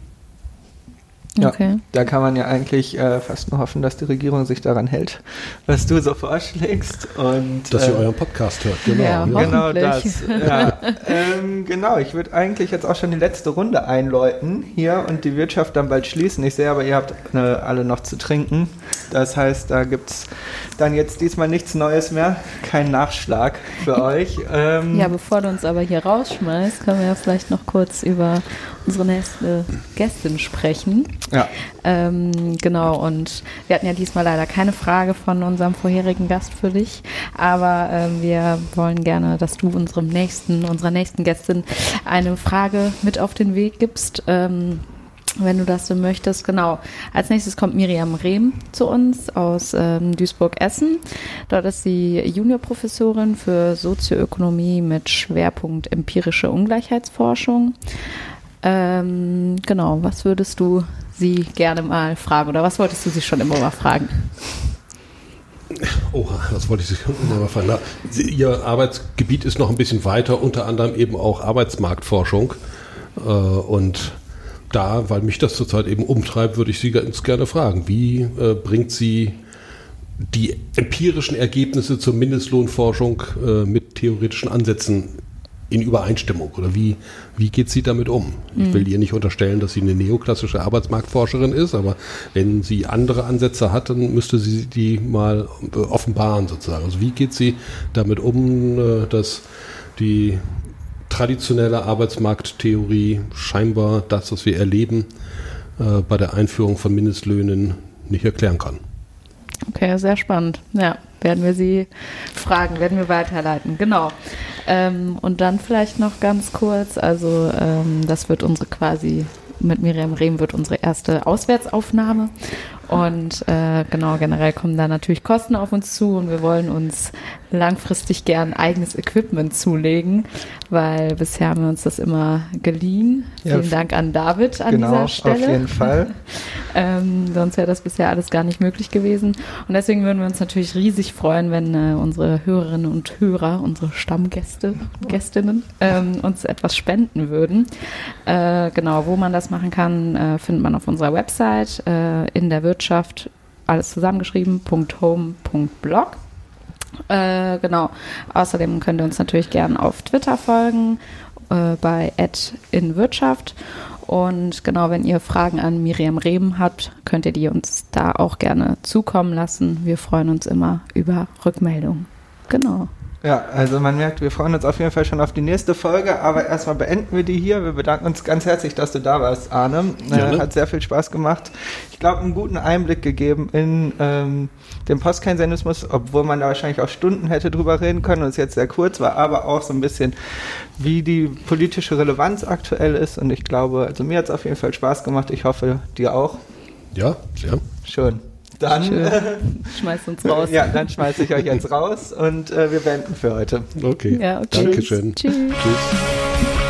Speaker 1: Ja, okay. da kann man ja eigentlich äh, fast nur hoffen, dass die Regierung sich daran hält, was du so vorschlägst. Und,
Speaker 2: dass äh, ihr euren Podcast hört,
Speaker 1: genau. Ja, ja. Genau das. Ja. ähm, genau, ich würde eigentlich jetzt auch schon die letzte Runde einläuten hier und die Wirtschaft dann bald schließen. Ich sehe aber, ihr habt äh, alle noch zu trinken. Das heißt, da gibt es dann jetzt diesmal nichts Neues mehr, kein Nachschlag für euch.
Speaker 3: Ähm ja, bevor du uns aber hier rausschmeißt, können wir ja vielleicht noch kurz über unsere nächste Gästin sprechen. Ja. Ähm, genau, und wir hatten ja diesmal leider keine Frage von unserem vorherigen Gast für dich, aber ähm, wir wollen gerne, dass du unserem nächsten, unserer nächsten Gästin eine Frage mit auf den Weg gibst. Ähm, wenn du das so möchtest. Genau. Als nächstes kommt Miriam Rehm zu uns aus ähm, Duisburg-Essen. Dort ist sie Juniorprofessorin für Sozioökonomie mit Schwerpunkt empirische Ungleichheitsforschung. Ähm, genau, was würdest du sie gerne mal fragen oder was wolltest du sie schon immer mal fragen?
Speaker 2: Oh, das wollte ich Sie immer mal fragen. Na, Ihr Arbeitsgebiet ist noch ein bisschen weiter, unter anderem eben auch Arbeitsmarktforschung. Äh, und da, weil mich das zurzeit eben umtreibt, würde ich Sie ganz gerne fragen, wie äh, bringt sie die empirischen Ergebnisse zur Mindestlohnforschung äh, mit theoretischen Ansätzen in Übereinstimmung? Oder wie, wie geht sie damit um? Ich mhm. will ihr nicht unterstellen, dass sie eine neoklassische Arbeitsmarktforscherin ist, aber wenn sie andere Ansätze hat, dann müsste sie die mal offenbaren sozusagen. Also wie geht sie damit um, äh, dass die traditionelle Arbeitsmarkttheorie scheinbar das, was wir erleben, äh, bei der Einführung von Mindestlöhnen nicht erklären kann?
Speaker 3: Okay, sehr spannend. Ja, werden wir Sie fragen, werden wir weiterleiten. Genau. Ähm, und dann vielleicht noch ganz kurz, also ähm, das wird unsere quasi, mit Miriam Rehm wird unsere erste Auswärtsaufnahme. Und äh, genau, generell kommen da natürlich Kosten auf uns zu und wir wollen uns langfristig gern eigenes Equipment zulegen, weil bisher haben wir uns das immer geliehen. Ja, Vielen Dank an David an genau, dieser Stelle.
Speaker 1: Auf jeden Fall.
Speaker 3: ähm, sonst wäre das bisher alles gar nicht möglich gewesen. Und deswegen würden wir uns natürlich riesig freuen, wenn äh, unsere Hörerinnen und Hörer, unsere Stammgäste, Gästinnen, ähm, uns etwas spenden würden. Äh, genau, wo man das machen kann, äh, findet man auf unserer Website äh, in der Wirtschaft Wirtschaft, alles zusammengeschrieben, .home.blog. Äh, genau. Außerdem könnt ihr uns natürlich gerne auf Twitter folgen, äh, bei @inwirtschaft. Und genau, wenn ihr Fragen an Miriam Rehm habt, könnt ihr die uns da auch gerne zukommen lassen. Wir freuen uns immer über Rückmeldungen. Genau.
Speaker 1: Ja, also man merkt, wir freuen uns auf jeden Fall schon auf die nächste Folge, aber erstmal beenden wir die hier. Wir bedanken uns ganz herzlich, dass du da warst, Arne. Äh, hat sehr viel Spaß gemacht. Ich glaube, einen guten Einblick gegeben in ähm, den Postkeynesianismus, obwohl man da wahrscheinlich auch Stunden hätte drüber reden können und es jetzt sehr kurz war, aber auch so ein bisschen, wie die politische Relevanz aktuell ist. Und ich glaube, also mir hat es auf jeden Fall Spaß gemacht. Ich hoffe, dir auch.
Speaker 2: Ja, sehr.
Speaker 1: Schön. Dann
Speaker 3: schmeißt uns raus.
Speaker 1: Ja, dann schmeiße ich euch jetzt raus und äh, wir beenden für heute.
Speaker 2: Okay. Ja, okay. Dankeschön. Tschüss. Tschüss.